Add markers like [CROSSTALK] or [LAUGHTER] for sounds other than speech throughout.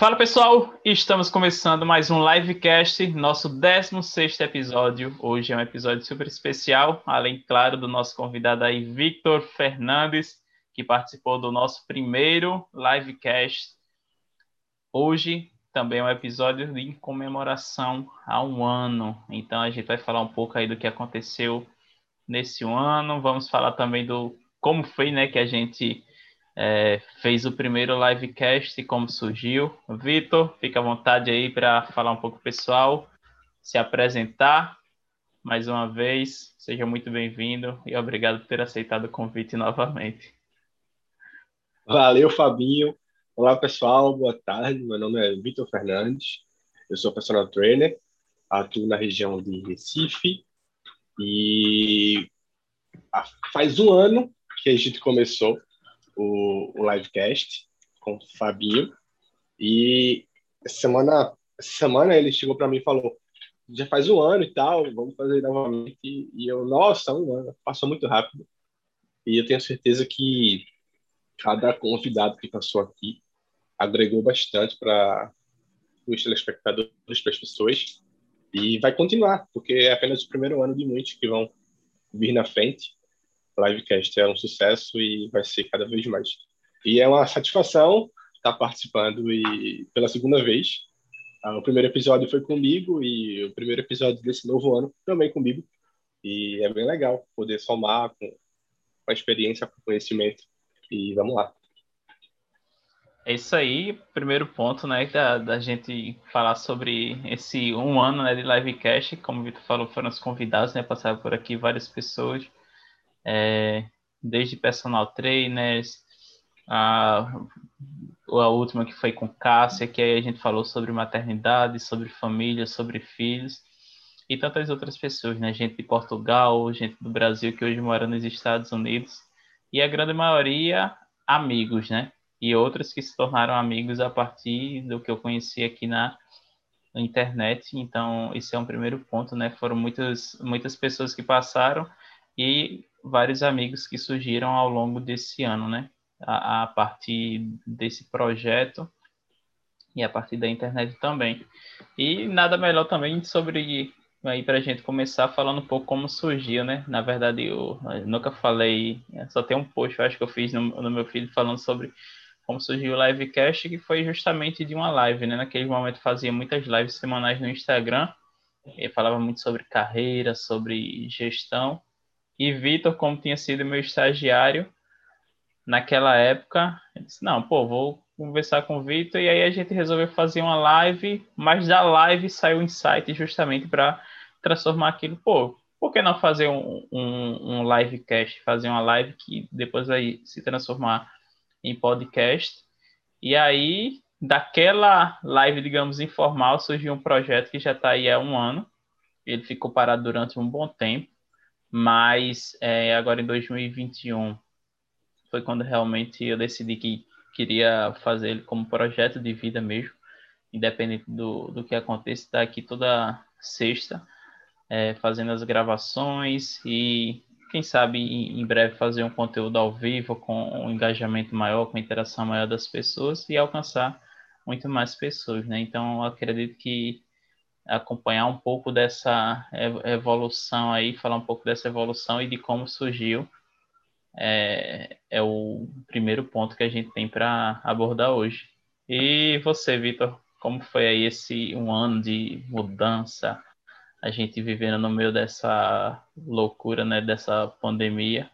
Fala pessoal, estamos começando mais um livecast, nosso 16 episódio. Hoje é um episódio super especial, além, claro, do nosso convidado aí, Victor Fernandes, que participou do nosso primeiro livecast. Hoje também é um episódio de comemoração a um ano, então a gente vai falar um pouco aí do que aconteceu nesse ano, vamos falar também do como foi, né, que a gente é, fez o primeiro livecast como surgiu. Vitor, fica à vontade aí para falar um pouco pessoal, se apresentar mais uma vez. Seja muito bem-vindo e obrigado por ter aceitado o convite novamente. Valeu, Fabinho. Olá, pessoal. Boa tarde. Meu nome é Vitor Fernandes. Eu sou personal trainer. Atuo na região de Recife. E faz um ano que a gente começou o, o livecast com o Fabinho. E semana, semana ele chegou para mim e falou: já faz um ano e tal, vamos fazer novamente. E eu, nossa, um ano, passou muito rápido. E eu tenho certeza que cada convidado que passou aqui agregou bastante para os telespectadores, para as pessoas. E vai continuar, porque é apenas o primeiro ano de muitos que vão vir na frente. Livecast é um sucesso e vai ser cada vez mais. E é uma satisfação estar participando e pela segunda vez. Ah, o primeiro episódio foi comigo e o primeiro episódio desse novo ano também comigo. E é bem legal poder somar com, a experiência, com o conhecimento. E vamos lá. É isso aí, primeiro ponto, né, da, da gente falar sobre esse um ano né, de livecast, como o Vitor falou, foram os convidados, né, passaram por aqui várias pessoas, é, desde personal trainers, a, a última que foi com Cássia, que aí a gente falou sobre maternidade, sobre família, sobre filhos, e tantas outras pessoas, né? Gente de Portugal, gente do Brasil que hoje mora nos Estados Unidos, e a grande maioria amigos, né? E outros que se tornaram amigos a partir do que eu conheci aqui na, na internet. Então, esse é um primeiro ponto, né? Foram muitas, muitas pessoas que passaram e vários amigos que surgiram ao longo desse ano, né? A, a partir desse projeto e a partir da internet também. E nada melhor também sobre aí para a gente começar falando um pouco como surgiu, né? Na verdade, eu, eu nunca falei, só tem um post, acho que eu fiz no, no meu feed falando sobre como surgiu o livecast, que foi justamente de uma live, né? Naquele momento fazia muitas lives semanais no Instagram, e falava muito sobre carreira, sobre gestão, e Vitor, como tinha sido meu estagiário naquela época, eu disse, não, pô, vou conversar com o Vitor, e aí a gente resolveu fazer uma live, mas da live saiu o insight justamente para transformar aquilo, pô, por que não fazer um, um, um livecast, fazer uma live que depois vai se transformar em podcast, e aí daquela live, digamos, informal, surgiu um projeto que já está aí há um ano, ele ficou parado durante um bom tempo, mas é, agora em 2021 foi quando realmente eu decidi que queria fazer ele como projeto de vida mesmo, independente do, do que aconteça, estar aqui toda sexta é, fazendo as gravações e quem sabe em, em breve fazer um conteúdo ao vivo com um engajamento maior, com interação maior das pessoas e alcançar muito mais pessoas, né? Então, acredito que acompanhar um pouco dessa evolução aí, falar um pouco dessa evolução e de como surgiu, é, é o primeiro ponto que a gente tem para abordar hoje. E você, Vitor, como foi aí esse um ano de mudança, a gente vivendo no meio dessa loucura, né, dessa pandemia?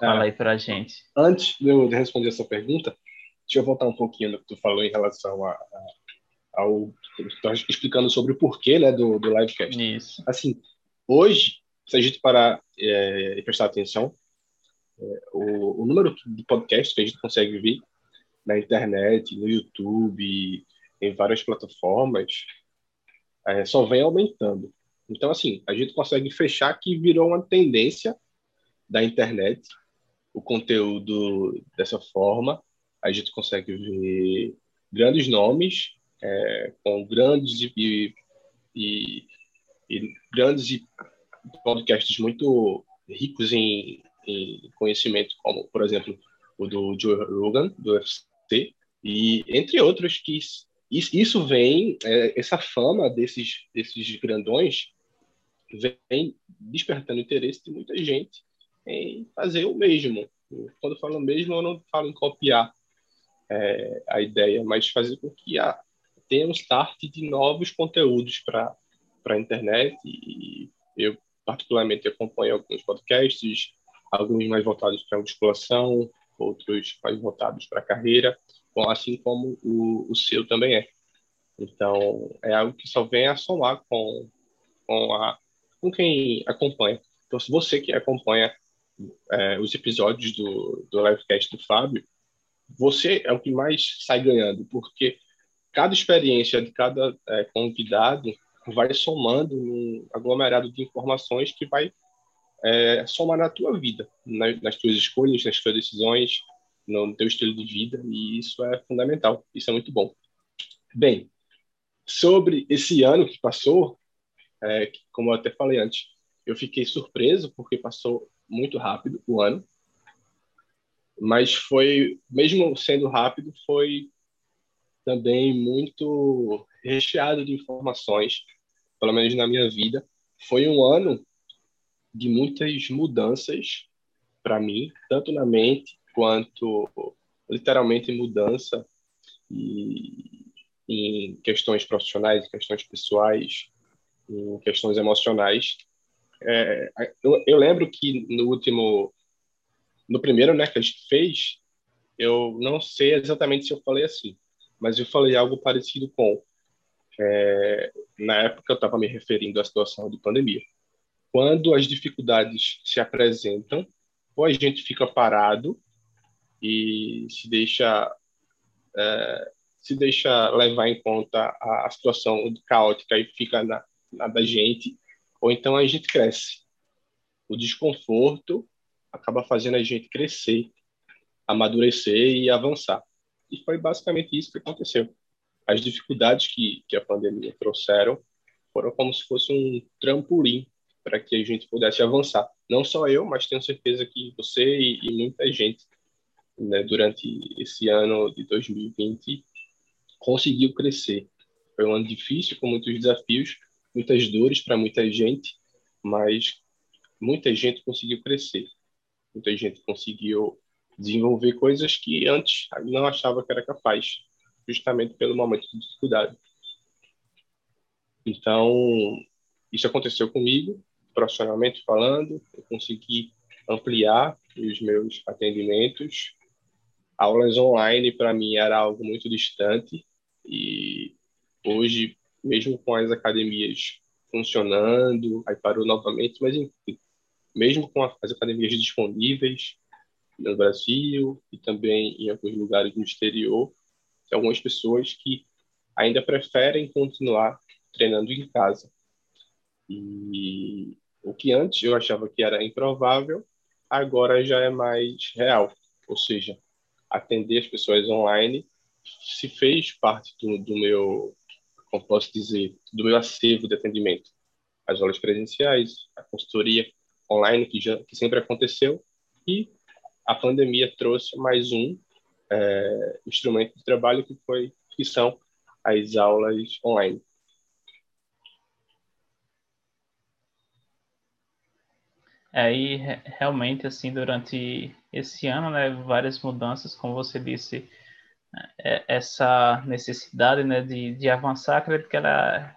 Fala é, aí pra gente. Antes de eu responder essa pergunta, deixa eu voltar um pouquinho no que tu falou em relação a, a ao explicando sobre o porquê né, do, do livecast. Isso. Assim, hoje, se a gente parar é, e prestar atenção, é, o, o, número de podcasts que a gente consegue ver na internet, no YouTube, em várias plataformas, é, só vem aumentando. Então, assim, a gente consegue fechar que virou uma tendência da internet o conteúdo dessa forma. A gente consegue ver grandes nomes é, com grandes e, e, e, grandes podcasts muito ricos em, em, conhecimento, como, por exemplo, o do Joe Rogan, do UFC, E entre outros que isso vem, é, essa fama desses, desses grandões vem despertando interesse de muita gente em fazer o mesmo. Quando eu falo mesmo, eu não falo em copiar é, a ideia, mas fazer com que a, tenha um start de novos conteúdos para a internet. E eu, particularmente, acompanho alguns podcasts, alguns mais voltados para a musculação, outros mais voltados para a carreira, assim como o, o seu também é. Então, é algo que só vem a somar com, com, a, com quem acompanha. Então, se você que acompanha é, os episódios do, do livecast do Fábio, você é o que mais sai ganhando, porque cada experiência de cada é, convidado vai somando um aglomerado de informações que vai é, somar na tua vida, nas, nas tuas escolhas, nas tuas decisões, no teu estilo de vida, e isso é fundamental, isso é muito bom. Bem, sobre esse ano que passou, é, como eu até falei antes, eu fiquei surpreso porque passou muito rápido o ano, mas foi, mesmo sendo rápido, foi também muito recheado de informações, pelo menos na minha vida. Foi um ano de muitas mudanças para mim, tanto na mente quanto literalmente mudança e, em questões profissionais, em questões pessoais, em questões emocionais. É, eu, eu, lembro que no último, no primeiro né, que a gente fez, eu não sei exatamente se eu falei assim, mas eu falei algo parecido com. É, na época eu estava me referindo à situação de pandemia quando as dificuldades se apresentam, ou a gente fica parado e se deixa é, se deixa levar em conta a, a, situação caótica e fica na, na da gente, ou então a gente cresce. O desconforto acaba fazendo a gente crescer, amadurecer e avançar. E foi basicamente isso que aconteceu. As dificuldades que, que a pandemia trouxeram foram como se fosse um trampolim para que a gente pudesse avançar. Não só eu, mas tenho certeza que você e, e muita gente né, durante esse ano de 2020 conseguiu crescer. Foi um ano difícil, com muitos desafios, muitas dores para muita gente, mas muita gente conseguiu crescer. Muita gente conseguiu desenvolver coisas que antes não achava que era capaz, justamente pelo momento de dificuldade. Então, isso aconteceu comigo profissionalmente falando, eu consegui ampliar os meus atendimentos. Aulas online para mim era algo muito distante e hoje, mesmo com as academias funcionando, aí parou novamente, mas enfim, mesmo com as academias disponíveis no Brasil e também em alguns lugares no exterior, tem algumas pessoas que ainda preferem continuar treinando em casa. E o que antes eu achava que era improvável, agora já é mais real. Ou seja, atender as pessoas online se fez parte do, do meu, como posso dizer, do meu acervo de atendimento. As aulas presenciais, a consultoria online que já que sempre aconteceu e a pandemia trouxe mais um é, instrumento de trabalho que foi que são as aulas online. Aí, realmente, assim, durante esse ano, né, várias mudanças, como você disse, é, essa necessidade, né, de, de avançar, acredito que ela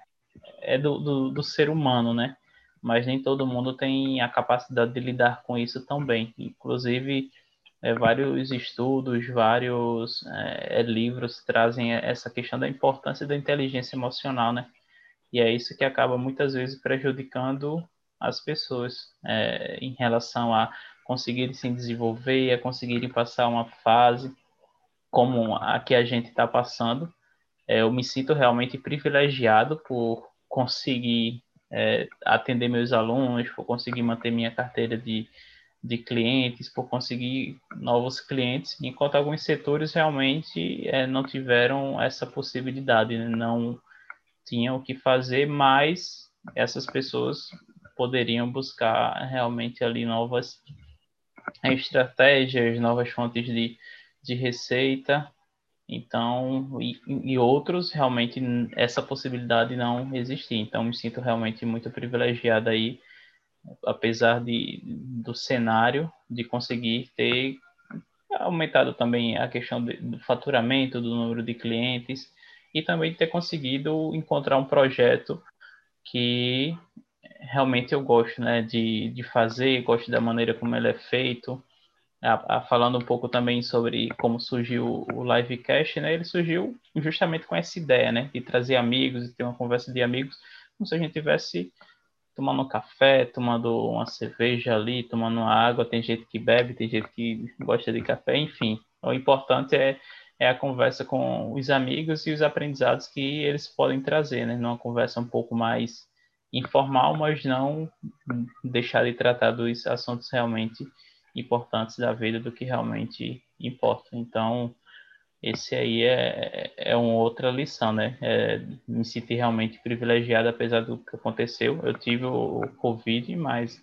é do, do, do, ser humano, né, mas nem todo mundo tem a capacidade de lidar com isso tão bem. Inclusive, é, vários estudos, vários é, livros trazem essa questão da importância da inteligência emocional, né, e é isso que acaba muitas vezes prejudicando as pessoas é, em relação a conseguirem se desenvolver, a conseguirem passar uma fase como a que a gente está passando. É, eu me sinto realmente privilegiado por conseguir é, atender meus alunos, por conseguir manter minha carteira de, de clientes, por conseguir novos clientes, enquanto alguns setores realmente é, não tiveram essa possibilidade, né? não tinham o que fazer, mas essas pessoas poderiam buscar realmente ali novas estratégias, novas fontes de, de receita Então, e, e, outros realmente essa possibilidade não existia. Então, me sinto realmente muito privilegiado aí, apesar de, do cenário, de conseguir ter aumentado também a questão de, do faturamento, do número de clientes e também ter conseguido encontrar um projeto que realmente eu gosto né, de, de fazer, gosto da maneira como ele é feito. A, a, falando um pouco também sobre como surgiu o Livecast, né? Ele surgiu justamente com essa ideia, né? De trazer amigos e ter uma conversa de amigos, como se a gente tivesse tomando um café, tomando uma cerveja ali, tomando uma água. Tem gente que bebe, tem gente que gosta de café, enfim. O importante é, é a conversa com os amigos e os aprendizados que eles podem trazer, né? Numa conversa um pouco mais informal, mas não deixar de tratar dos assuntos realmente importantes da vida do que realmente importa. Então, esse aí é, é uma outra lição, né? É, me senti realmente privilegiado, apesar do que aconteceu. Eu tive o, Covid, mas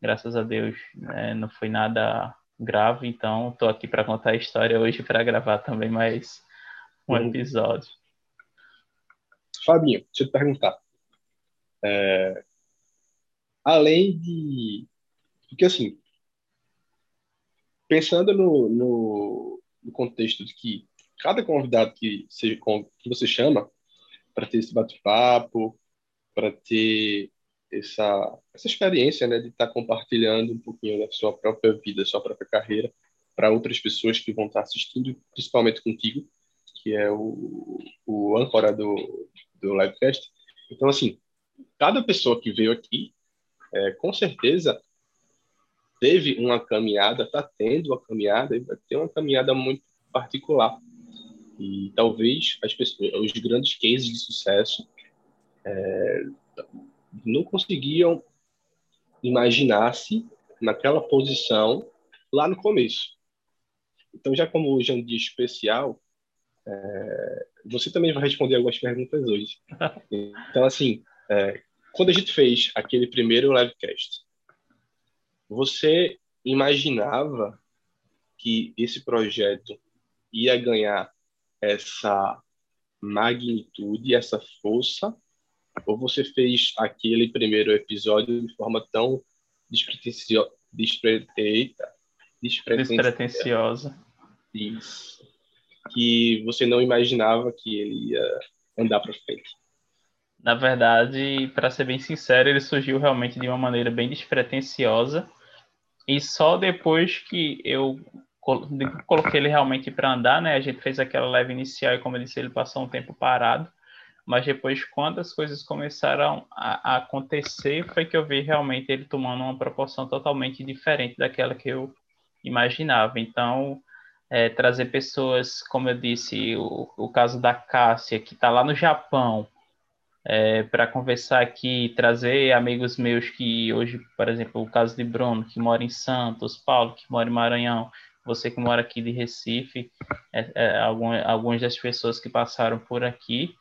graças a Deus né, não foi nada grave, então estou aqui para contar a história hoje para gravar também mais um uhum. episódio. Fabinho, deixa eu te perguntar. É, além de. Porque, assim, pensando no, no, no, contexto de que cada convidado que que você chama para ter esse bate-papo, para ter essa, essa experiência né, de estar tá compartilhando um pouquinho da sua própria vida, sua própria carreira, para outras pessoas que vão estar tá assistindo, principalmente contigo, que é o, o âncora do, do Livecast. Então, assim, cada pessoa que veio aqui, é, com certeza, teve uma caminhada, está tendo uma caminhada, e vai ter uma caminhada muito particular. E talvez as pessoas, os grandes cases de sucesso é, não conseguiam imaginar-se naquela posição lá no começo. Então, já como hoje é um dia especial, é, você também vai responder algumas perguntas hoje. [LAUGHS] Então, assim, é, quando a gente fez aquele primeiro livecast, você imaginava que esse projeto ia ganhar essa magnitude, essa força, ou você fez aquele primeiro episódio de forma tão despretensiosa, despretensiosa. Isso. Que você não imaginava que ele ia andar para frente. Na verdade, para ser bem sincero, ele surgiu realmente de uma maneira bem despretensiosa. E só depois que eu coloquei ele realmente para andar, né? A gente fez aquela leve inicial e, como eu disse, ele passou um tempo parado. Mas depois, quando as coisas começaram a, acontecer, foi que eu vi realmente ele tomando uma proporção totalmente diferente daquela que eu imaginava. Então, é, trazer pessoas, como eu disse, o, o caso da Cássia, que está lá no Japão, é, para conversar aqui, trazer amigos meus que hoje, por exemplo, o caso de Bruno, que mora em Santos, Paulo, que mora em Maranhão, você que mora aqui de Recife, é, é, algum, algumas das pessoas que passaram por aqui,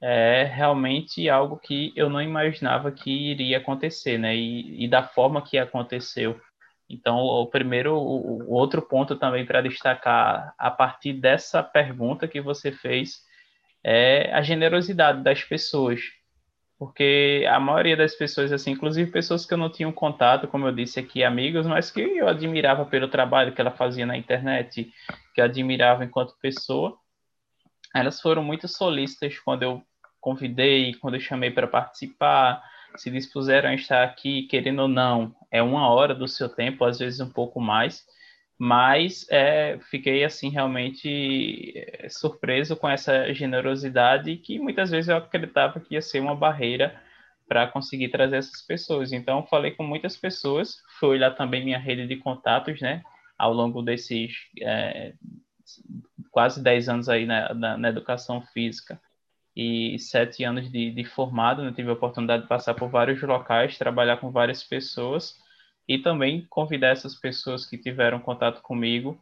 é realmente algo que eu não imaginava que iria acontecer, né? E, e da forma que aconteceu. Então, o primeiro, o, o outro ponto também para destacar a partir dessa pergunta que você fez é a generosidade das pessoas. Porque a maioria das pessoas, assim, inclusive pessoas que eu não tinha contato, como eu disse aqui, amigos, mas que eu admirava pelo trabalho que ela fazia na internet, que eu admirava enquanto pessoa, elas foram muito solícitas quando eu convidei, quando eu chamei para participar, se dispuseram a estar aqui, querendo ou não, é uma hora do seu tempo, às vezes um pouco mais, mas é, fiquei assim realmente é, surpreso com essa generosidade que muitas vezes eu acreditava que ia ser uma barreira para conseguir trazer essas pessoas. Então falei com muitas pessoas, fui olhar também minha rede de contatos, né, ao longo desses é, quase 10 anos aí na, na, na, educação física e sete anos de, de formado, né, tive a oportunidade de passar por vários locais, trabalhar com várias pessoas e também convidar essas pessoas que tiveram contato comigo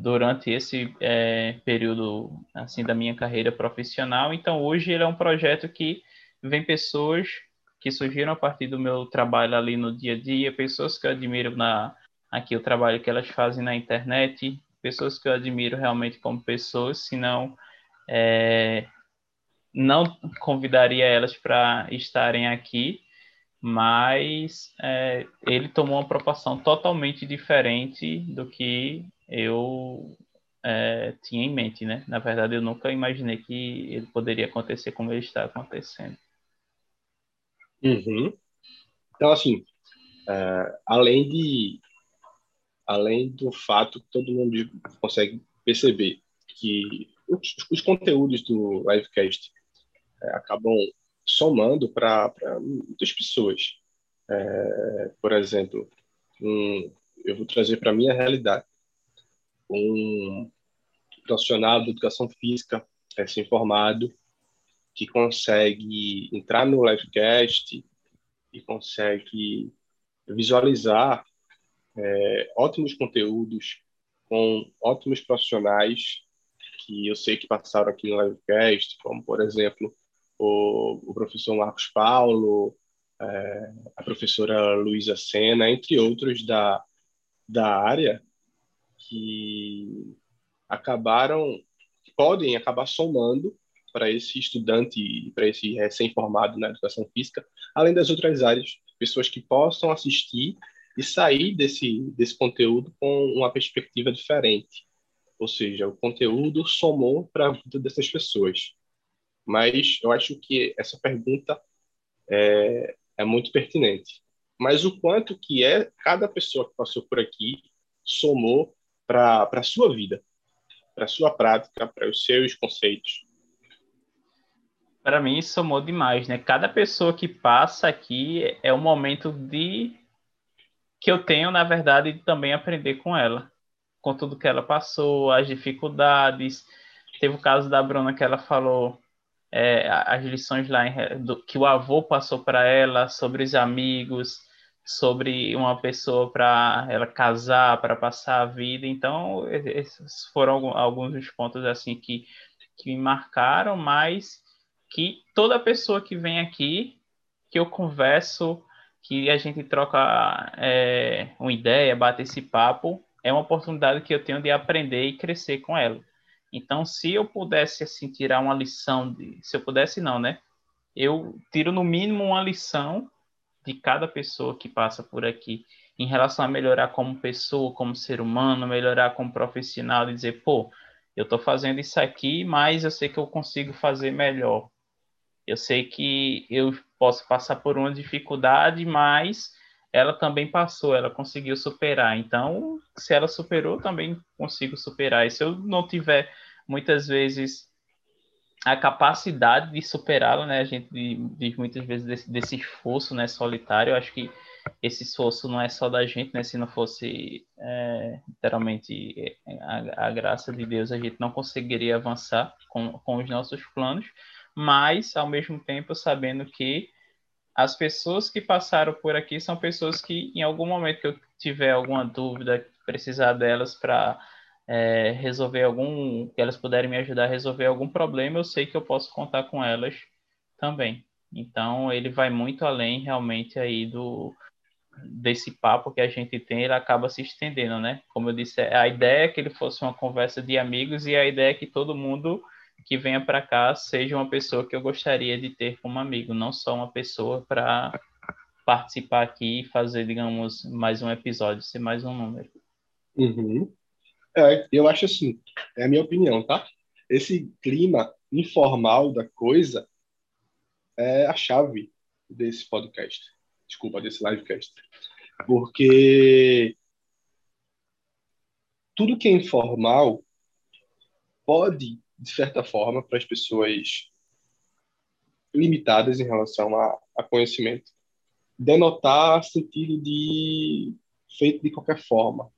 durante esse é, período assim da minha carreira profissional. Então hoje ele é um projeto que vem pessoas que surgiram a partir do meu trabalho ali no dia a dia, pessoas que eu admiro na aqui o trabalho que elas fazem na internet, pessoas que eu admiro realmente como pessoas, senão é, não convidaria elas para estarem aqui, mas é, ele tomou uma proporção totalmente diferente do que eu é, tinha em mente, né? Na verdade, eu nunca imaginei que ele poderia acontecer como ele está acontecendo. Uhum. Então, assim, é, além de além do fato que todo mundo consegue perceber que os, os conteúdos do livecast é, acabam somando para muitas pessoas. É, por exemplo, um, eu vou trazer para a minha realidade. Um profissional de educação física recém-formado que consegue entrar no livecast e consegue visualizar é, ótimos conteúdos com ótimos profissionais que eu sei que passaram aqui no livecast, como, por exemplo, o, o professor Marcos Paulo, é, a professora Luísa Sena, entre outros da, da área, que acabaram, podem acabar somando para esse estudante, para esse recém-formado na educação física, além das outras áreas, pessoas que possam assistir e sair desse, desse conteúdo com uma perspectiva diferente. Ou seja, o conteúdo somou para a vida dessas pessoas. Mas eu acho que essa pergunta é, é muito pertinente. Mas o quanto que é cada pessoa que passou por aqui somou para a sua vida, para a sua prática, para os seus conceitos. Para mim, somou demais, né? Cada pessoa que passa aqui é um momento de que eu tenho, na verdade, de também aprender com ela, com tudo que ela passou, as dificuldades. Teve o caso da Bruna que ela falou é, as lições lá em, do, que o avô passou para ela sobre os amigos, sobre uma pessoa para ela casar, para passar a vida. Então, esses foram alguns dos pontos assim que, que me marcaram, mas que toda pessoa que vem aqui, que eu converso, que a gente troca é, uma ideia, bate esse papo, é uma oportunidade que eu tenho de aprender e crescer com ela. Então, se eu pudesse assim tirar uma lição de, se eu pudesse não, né? Eu tiro no mínimo uma lição de cada pessoa que passa por aqui em relação a melhorar como pessoa, como ser humano, melhorar como profissional, e dizer, pô, eu estou fazendo isso aqui, mas eu sei que eu consigo fazer melhor. Eu sei que eu posso passar por uma dificuldade, mas ela também passou, ela conseguiu superar. Então, se ela superou, também consigo superar. E se eu não tiver muitas vezes a capacidade de superá-la, né? A gente diz muitas vezes desse, desse, esforço, né, solitário. Eu acho que esse esforço não é só da gente, né? Se não fosse é, literalmente a, a, graça de Deus, a gente não conseguiria avançar com, com os nossos planos. Mas, ao mesmo tempo, sabendo que as pessoas que passaram por aqui são pessoas que, em algum momento que eu tiver alguma dúvida, precisar delas para é, resolver algum, que elas puderem me ajudar a resolver algum problema, eu sei que eu posso contar com elas também. Então ele vai muito além realmente aí do desse papo que a gente tem, ele acaba se estendendo, né? Como eu disse, a ideia é que ele fosse uma conversa de amigos e a ideia é que todo mundo que venha para cá seja uma pessoa que eu gostaria de ter como amigo, não só uma pessoa para participar aqui e fazer, digamos, mais um episódio, ser mais um número. Uhum. É, eu acho assim, é a minha opinião, tá? Esse clima informal da coisa é a chave desse podcast. Desculpa, desse livecast. Porque tudo que é informal pode, de certa forma, para as pessoas limitadas em relação a, a conhecimento, denotar sentido de feito de qualquer forma.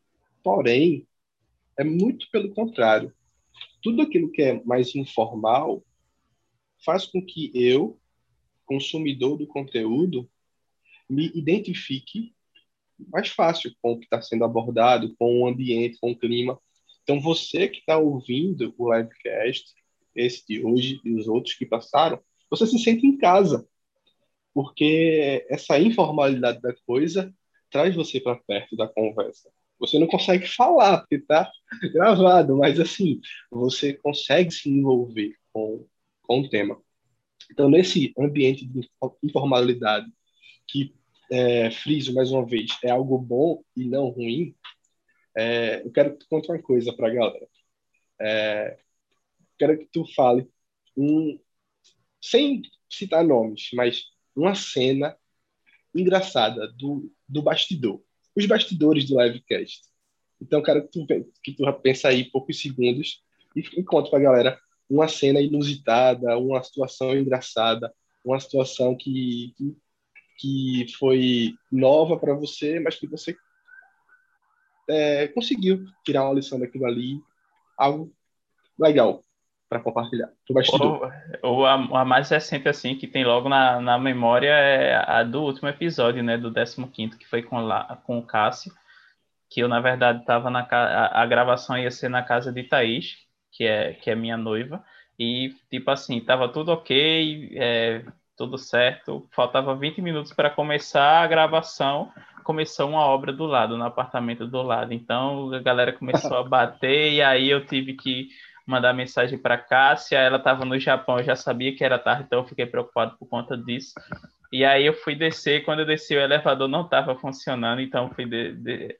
Porém, é muito pelo contrário. Tudo aquilo que é mais informal faz com que eu, consumidor do conteúdo, me identifique mais fácil com o que está sendo abordado, com o ambiente, com o clima. Então, você que está ouvindo o livecast, esse de hoje e os outros que passaram, você se sente em casa, porque essa informalidade da coisa traz você para perto da conversa. Você não consegue falar, porque está gravado, mas assim, você consegue se envolver com, com o tema. Então, nesse ambiente de informalidade, que, é, friso mais uma vez, é algo bom e não ruim, é, eu quero que tu conte uma coisa para a galera. É, quero que tu fale, um, sem citar nomes, mas uma cena engraçada do, do bastidor. Os bastidores do livecast. Então, quero que tu, que tu pensa aí poucos segundos e, e conta para a galera uma cena inusitada, uma situação engraçada, uma situação que, que, que foi nova para você, mas que você é, conseguiu tirar uma lição daquilo ali, algo legal para compartilhar. Ou, ou a, a, mais recente, assim, que tem logo na, na memória é a do último episódio, né, do 15 que foi com, lá, com o Cássio, que eu, na verdade, estava na a, a gravação ia ser na casa de Thaís, que é, que é minha noiva, e, tipo assim, tava tudo ok, é, tudo certo, faltava 20 minutos para começar a gravação, começou uma obra do lado, no apartamento do lado, então a galera começou a bater, e aí eu tive que mandar mensagem para Cássia, ela estava no Japão, eu já sabia que era tarde, então eu fiquei preocupado por conta disso, e aí eu fui descer, quando eu desci o elevador não estava funcionando, então fui de, de,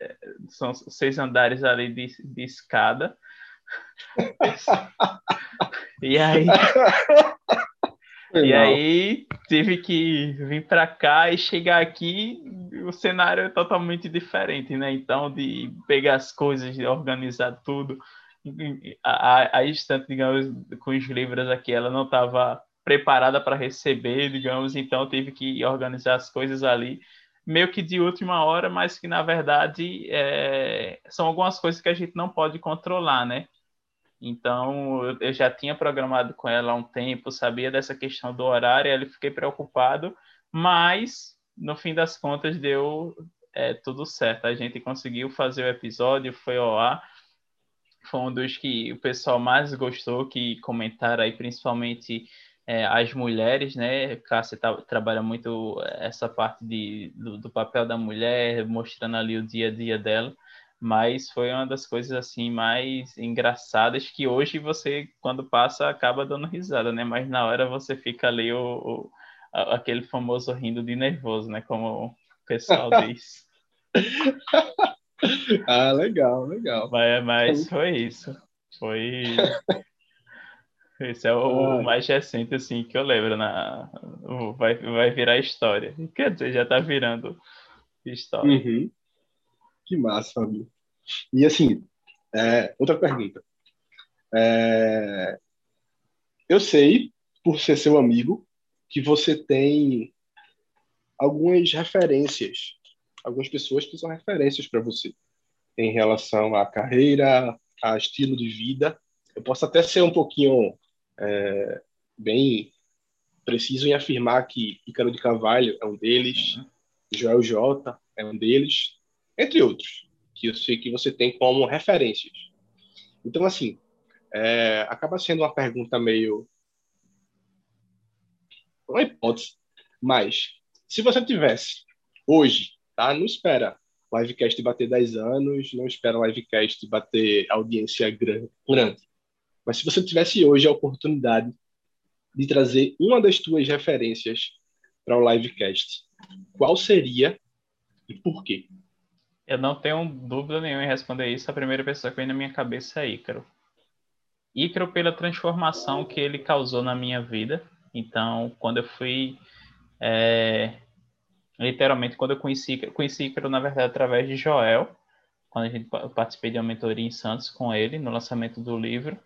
são seis andares ali de, de escada, [LAUGHS] e aí. E aí tive que vir para cá e chegar aqui, o cenário é totalmente diferente, né? Então, de pegar as coisas, de organizar tudo. A, a, a estante, digamos, com os livros aqui, ela não estava preparada para receber, digamos, então tive que organizar as coisas ali meio que de última hora, mas que na verdade é, são algumas coisas que a gente não pode controlar, né? Então, eu já tinha programado com ela há um tempo, sabia dessa questão do horário, e fiquei preocupado, mas no fim das contas deu é, tudo certo. A gente conseguiu fazer o episódio, foi ao ar. Foi um dos que o pessoal mais gostou, que comentaram aí, principalmente é, as mulheres, né? Cássia tá, trabalha muito essa parte de, do, do papel da mulher, mostrando ali o dia a dia dela mas foi uma das coisas assim mais engraçadas que hoje você quando passa acaba dando risada, né? Mas na hora você fica ali o, o aquele famoso rindo de nervoso, né? Como o pessoal [LAUGHS] diz. ah, legal, legal. Mas, mas foi isso. Foi [LAUGHS] esse é o, ah. mais recente assim que eu lembro na vai vai virar história. Quer dizer, já tá virando história. Uhum. Que massa, Fabio. E assim, é, outra pergunta. É, eu sei, por ser seu amigo, que você tem algumas referências, algumas pessoas que são referências para você em relação à carreira, a estilo de vida. Eu posso até ser um pouquinho é, bem preciso em afirmar que Ícaro de Carvalho é um deles, uhum. Joel J é um deles, entre outros, que eu sei que você tem como referências. Então, assim, é, acaba sendo uma pergunta meio. Uma hipótese. Mas, se você tivesse hoje, tá? Não espera livecast bater 10 anos, não espera livecast bater audiência grande. Mas se você tivesse hoje a oportunidade de trazer uma das tuas referências para o livecast, qual seria e por quê? Eu não tenho dúvida nenhuma em responder isso. A primeira pessoa que vem na minha cabeça é Ícaro. Ícaro pela transformação que ele causou na minha vida. Então, quando eu fui. É, literalmente, quando eu conheci, conheci Ícaro, na verdade, através de Joel, quando a gente participei de uma mentoria em Santos com ele, no lançamento do livro.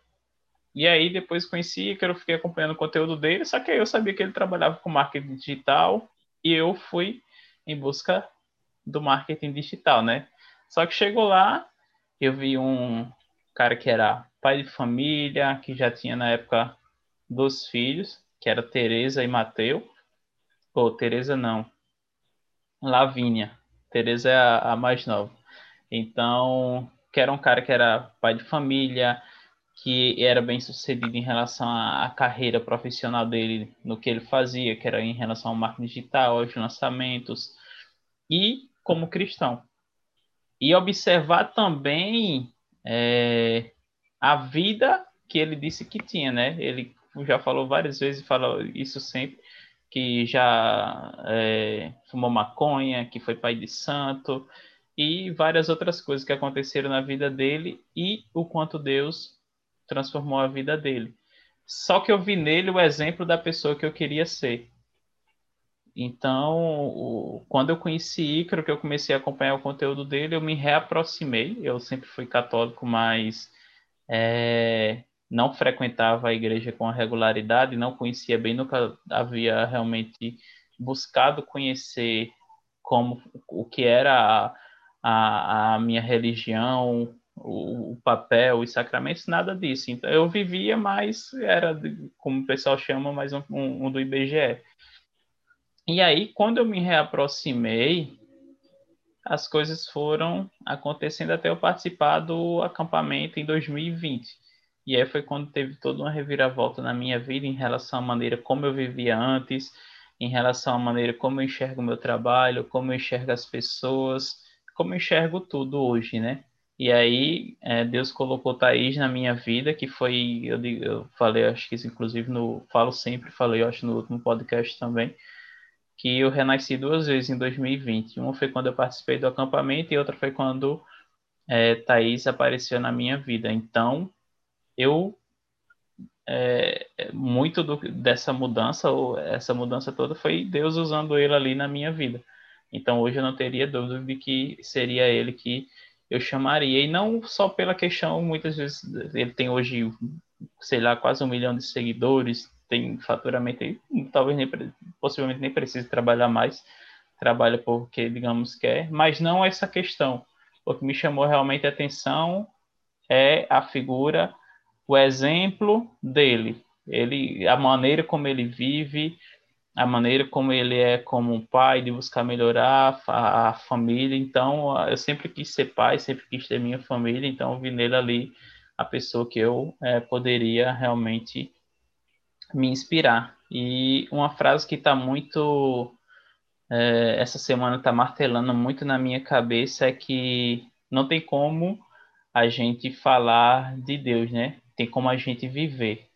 E aí, depois conheci Ícaro, fiquei acompanhando o conteúdo dele, só que aí eu sabia que ele trabalhava com marketing digital e eu fui em busca do marketing digital, né? Só que chegou lá, eu vi um cara que era pai de família, que já tinha na época dois filhos, que era Teresa e Mateu. Ou Teresa não, Lavínia. Teresa é a, a mais nova. Então, que era um cara que era pai de família, que era bem sucedido em relação à, à, carreira profissional dele, no que ele fazia, que era em relação ao marketing digital, aos lançamentos, e como cristão. e observar também é, a vida que ele disse que tinha, né? Ele já falou várias vezes, fala isso sempre, que já é, fumou maconha, que foi pai de santo, e várias outras coisas que aconteceram na vida dele e o quanto Deus transformou a vida dele. Só que eu vi nele o exemplo da pessoa que eu queria ser. Então, quando eu conheci Ícaro, que eu comecei a acompanhar o conteúdo dele, eu me reaproximei. Eu sempre fui católico, mas é, não frequentava a igreja com regularidade, não conhecia bem, nunca havia realmente buscado conhecer como o que era a, a, a minha religião, o, o, papel, os sacramentos, nada disso. Então eu vivia mais, era como o pessoal chama, mais um, um, um do IBGE. E aí, quando eu me reaproximei, as coisas foram acontecendo até eu participar do acampamento em 2020. E aí foi quando teve toda uma reviravolta na minha vida em relação à maneira como eu vivia antes, em relação à maneira como eu enxergo o meu trabalho, como eu enxergo as pessoas, como eu enxergo tudo hoje, né? E aí é, Deus colocou Thaís na minha vida, que foi, eu, eu falei, acho que isso inclusive no, falo sempre, falei, acho no último podcast também, que eu renasci duas vezes em 2020. Uma foi quando eu participei do acampamento e outra foi quando é, Thaís apareceu na minha vida. Então, eu é, muito do, dessa mudança, ou essa mudança toda, foi Deus usando ele ali na minha vida. Então hoje eu não teria dúvida de que seria ele que eu chamaria, e não só pela questão, muitas vezes ele tem hoje, sei lá, quase um milhão de seguidores, tem faturamento aí, talvez nem, possivelmente nem precise trabalhar mais, trabalha porque, digamos, quer, mas não essa questão. O que me chamou realmente a atenção é a figura o exemplo dele, ele, a maneira como ele vive, a maneira como ele é como um pai, de buscar melhorar a, a, família. Então, eu sempre quis ser pai, sempre quis ter minha família, então vi nele ali a pessoa que eu é, poderia realmente me inspirar. E uma frase que está muito. É, essa semana está martelando muito na minha cabeça é que não tem como a gente falar de Deus, né? tem como a gente viver.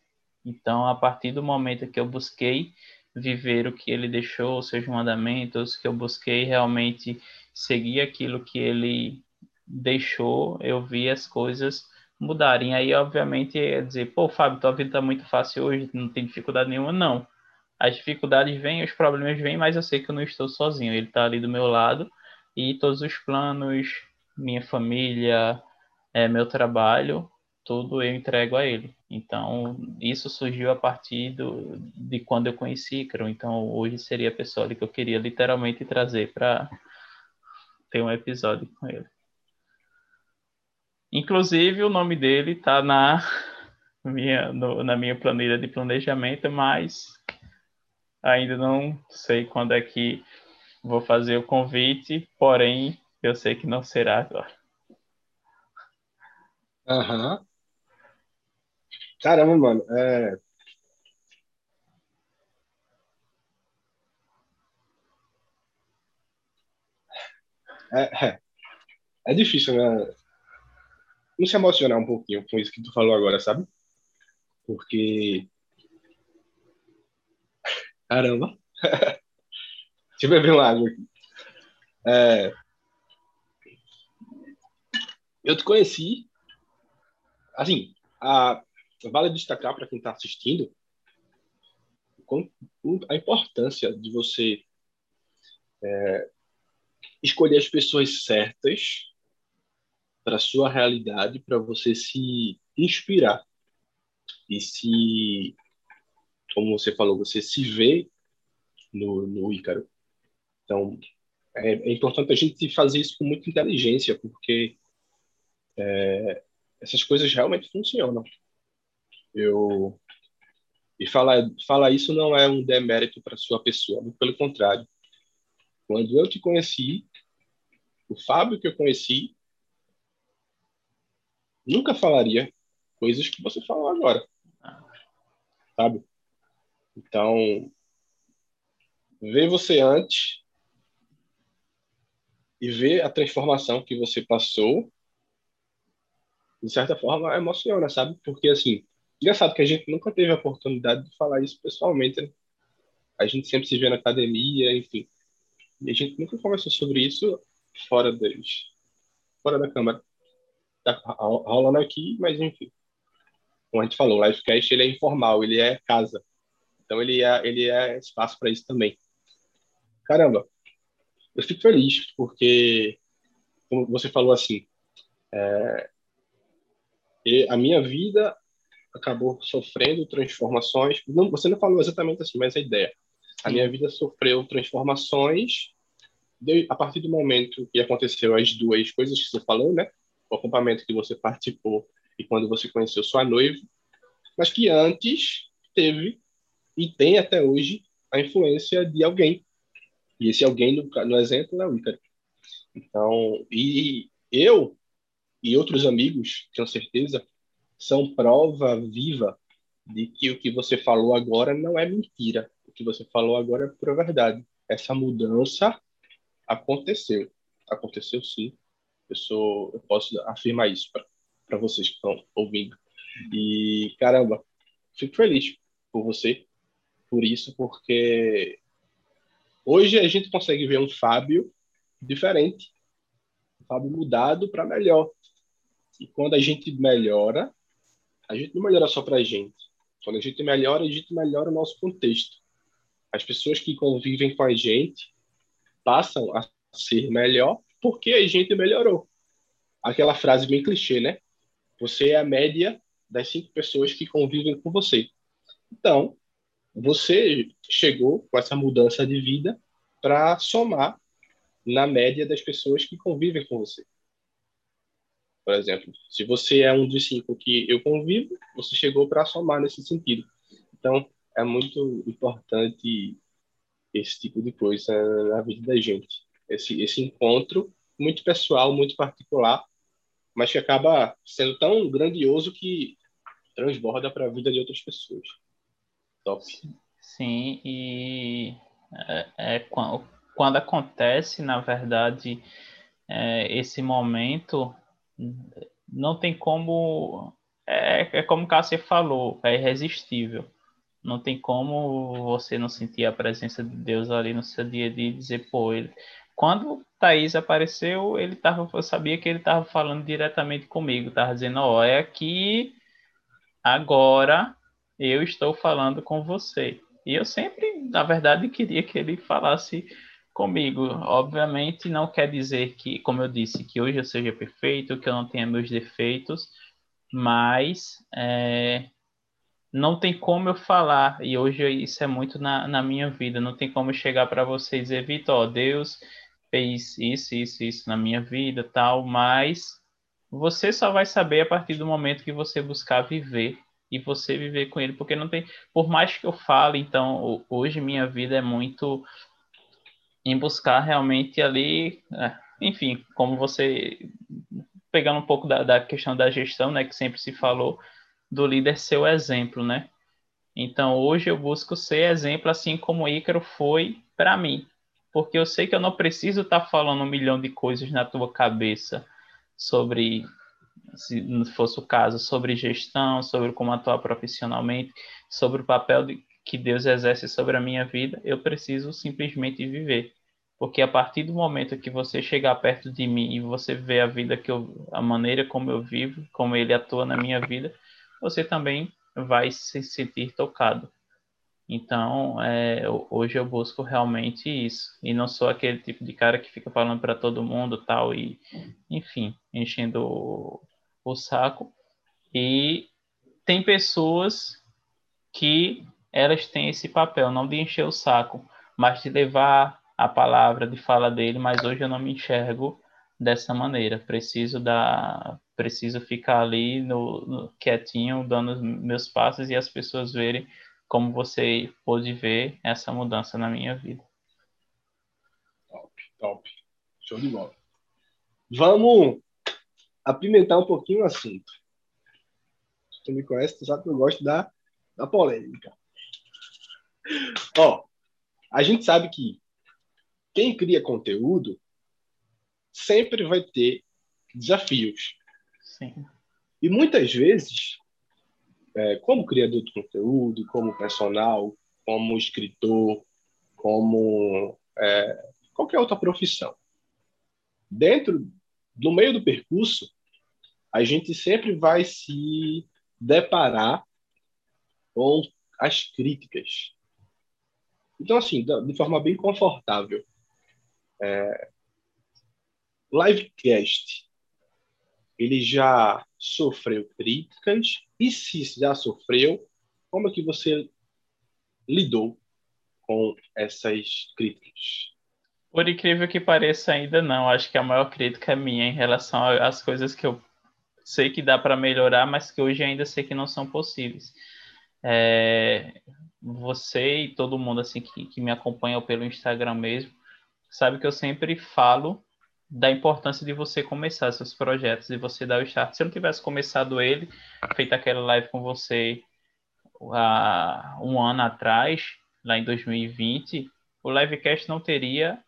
Então, a partir do momento que eu busquei viver o que ele deixou, seus mandamentos, que eu busquei realmente seguir aquilo que ele deixou, eu vi as coisas mudarem. Aí, obviamente, é dizer, pô, Fábio, tua vida tá muito fácil hoje, não tem dificuldade nenhuma. Não. As dificuldades vêm, os problemas vêm, mas eu sei que eu não estou sozinho. Ele está ali do meu lado e todos os planos, minha família, é, meu trabalho, tudo eu entrego a ele. Então, isso surgiu a partir do, de quando eu conheci Ícaro. Então, hoje seria a pessoa que eu queria literalmente trazer para ter um episódio com ele. Inclusive, o nome dele está na [LAUGHS] minha, no, na minha planilha de planejamento, mas ainda não sei quando é que vou fazer o convite, porém, eu sei que não será agora. Uhum. Caramba, mano. É... É, é, é difícil, né? Não se emocionar um pouquinho com isso que tu falou agora, sabe? Porque. Caramba! [LAUGHS] Deixa eu beber uma água aqui. É... Eu te conheci. Assim, a vale destacar para quem está assistindo a importância de você é, escolher as pessoas certas para sua realidade, para você se inspirar e se, como você falou, você se vê no, no Ícaro. Então, é, é importante a gente fazer isso com muita inteligência, porque é, essas coisas realmente funcionam. Eu e falar falar isso não é um demérito para sua pessoa, muito pelo contrário. Quando eu te conheci, o Fábio que eu conheci nunca falaria coisas que você falou agora. Sabe? Então, ver você antes e ver a transformação que você passou, de certa forma, emociona, sabe? Porque, assim, engraçado que a gente nunca teve a oportunidade de falar isso pessoalmente, né? A gente sempre se vê na academia, enfim. E a gente nunca conversou sobre isso fora das, fora da câmara. Tá rolando aqui, mas enfim. Como a gente falou, o livecast ele é informal, ele é casa. Então ele é, ele é espaço para isso também. Caramba, eu fico feliz porque, como você falou assim, é, a minha vida acabou sofrendo transformações. Não, você não falou exatamente assim, mas a ideia. A minha vida sofreu transformações de, a partir do momento que aconteceu as duas coisas que você falou, né? O acampamento que você participou e quando você conheceu sua noiva, mas que antes teve e tem até hoje a influência de alguém. E esse alguém, no, no exemplo, é o Ícaro. Então, e eu e outros amigos, tenho certeza, são prova viva de que o que você falou agora não é mentira. O que você falou agora é pura verdade. Essa mudança aconteceu. Aconteceu sim. Eu, sou, eu posso afirmar isso para vocês que estão ouvindo. E, caramba, fico feliz por você, por isso, porque hoje a gente consegue ver um Fábio diferente, um Fábio mudado para melhor. E quando a gente melhora, a gente não melhora só para a gente. Quando a gente melhora, a gente melhora o nosso contexto. As pessoas que convivem com a gente passam a ser melhor porque a gente melhorou. Aquela frase bem clichê, né? Você é a média das cinco pessoas que convivem com você. Então, você chegou com essa mudança de vida para somar na média das pessoas que convivem com você. Por exemplo, se você é um dos cinco que eu convivo, você chegou para somar nesse sentido. Então, é muito importante esse tipo de coisa na vida da gente. Esse, esse encontro muito pessoal, muito particular, mas que acaba sendo tão grandioso que transborda para a vida de outras pessoas. Top. Sim, e é, é quando, quando acontece, na verdade, é, esse momento, não tem como. É, é como o Cássio falou, é irresistível. Não tem como você não sentir a presença de Deus ali no seu dia a dia e dizer, pô, ele... quando Thaís apareceu, ele tava, eu sabia que ele estava falando diretamente comigo, estava dizendo, ó, oh, é aqui agora eu estou falando com você. E eu sempre, na verdade, queria que ele falasse comigo. Obviamente, não quer dizer que, como eu disse, que hoje eu seja perfeito, que eu não tenha meus defeitos, mas é, não tem como eu falar, e hoje isso é muito na, na minha vida, não tem como chegar para você e dizer, Vitor, Deus fez isso, isso, isso na minha vida, tal, mas você só vai saber a partir do momento que você buscar viver e você viver com ele, porque não tem, por mais que eu fale, então, hoje minha vida é muito em buscar realmente ali, é, enfim, como você pegando um pouco da, da questão da gestão, né, que sempre se falou, do líder ser o exemplo, né? Então hoje eu busco ser exemplo assim como Ícaro foi para mim, porque eu sei que eu não preciso estar tá falando um milhão de coisas na tua cabeça sobre, se fosse o caso, sobre gestão, sobre como atuar profissionalmente, sobre o papel de, que Deus exerce sobre a minha vida. Eu preciso simplesmente viver, porque a partir do momento que você chegar perto de mim e você ver a vida que eu, a maneira como eu vivo, como Ele atua na minha vida você também vai se sentir tocado. Então, é, hoje eu busco realmente isso. E não sou aquele tipo de cara que fica falando para todo mundo tal, e, enfim, enchendo o, o saco. E tem pessoas que elas têm esse papel, não de encher o saco, mas de levar a palavra de fala dele, mas hoje eu não me enxergo dessa maneira. Preciso dar preciso ficar ali no, no, quietinho, dando meus passos e as pessoas verem como você pôde ver essa mudança na minha vida. Top, top. Show de bola. Vamos apimentar um pouquinho o assunto. Tu me conhece, tu sabe que eu gosto da, da polêmica. Ó, a gente sabe que quem cria conteúdo sempre vai ter desafios. Sim. E muitas vezes, é, como criador de conteúdo, como personal, como escritor, como é, qualquer outra profissão, dentro, no meio do percurso, a gente sempre vai se deparar com as críticas. Então, assim, de forma bem confortável. É, livecast, ele já sofreu críticas? E se já sofreu, como é que você lidou com essas críticas? Por incrível que pareça, ainda não. Acho que a maior crítica é minha em relação às coisas que eu sei que dá para melhorar, mas que hoje ainda sei que não são possíveis. É, você e todo mundo assim que, que me acompanha pelo Instagram mesmo sabe que eu sempre falo da importância de você começar seus projetos e você dar o start. Se eu não tivesse começado ele, feito aquela live com você um ano atrás, lá em 2020, o livecast não teria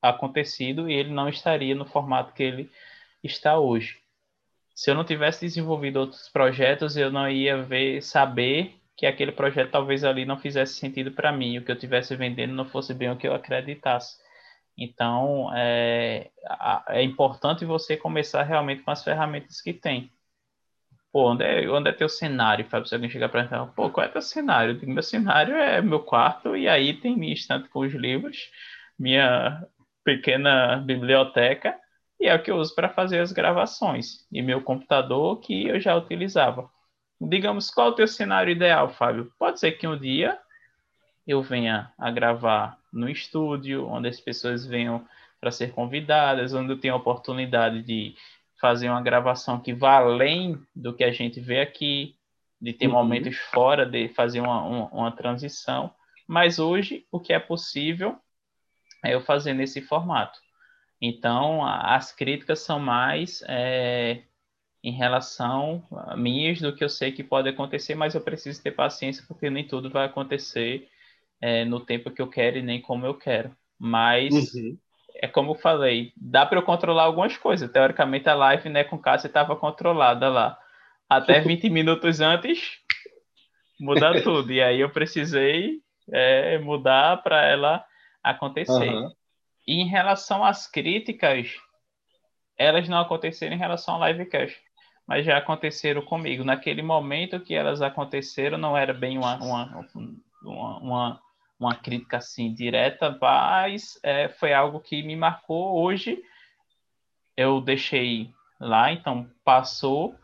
acontecido e ele não estaria no formato que ele está hoje. Se eu não tivesse desenvolvido outros projetos, eu não ia ver, saber que aquele projeto talvez ali não fizesse sentido para mim, o que eu tivesse vendendo não fosse bem o que eu acreditasse. Então, é, é importante você começar realmente com as ferramentas que tem. Pô, onde é, onde é teu cenário? Fábio, se alguém chegar para mim pô, qual é teu cenário? Digo, meu cenário é meu quarto, e aí tem minha estante com os livros, minha pequena biblioteca, e é o que eu uso para fazer as gravações. E meu computador que eu já utilizava. Digamos, qual é o teu cenário ideal, Fábio? Pode ser que um dia eu venha a gravar no estúdio, onde as pessoas venham para ser convidadas, onde eu tenho a oportunidade de fazer uma gravação que vá além do que a gente vê aqui, de ter uhum. momentos fora, de fazer uma, uma, uma transição. Mas hoje, o que é possível é eu fazer nesse formato. Então, as críticas são mais é, em relação a minhas do que eu sei que pode acontecer, mas eu preciso ter paciência porque nem tudo vai acontecer é, no tempo que eu quero e nem como eu quero. Mas uhum. é como eu falei, dá para eu controlar algumas coisas. Teoricamente a live né, com o Cássio estava controlada lá. Até [LAUGHS] 20 minutos antes, mudar tudo. E aí eu precisei é, mudar para ela acontecer. Uhum. E em relação às críticas, elas não aconteceram em relação ao livecast, mas já aconteceram comigo. Naquele momento que elas aconteceram, não era bem uma, uma, uma, uma, uma crítica assim direta, mas é, foi algo que me marcou. Hoje eu deixei lá, então passou.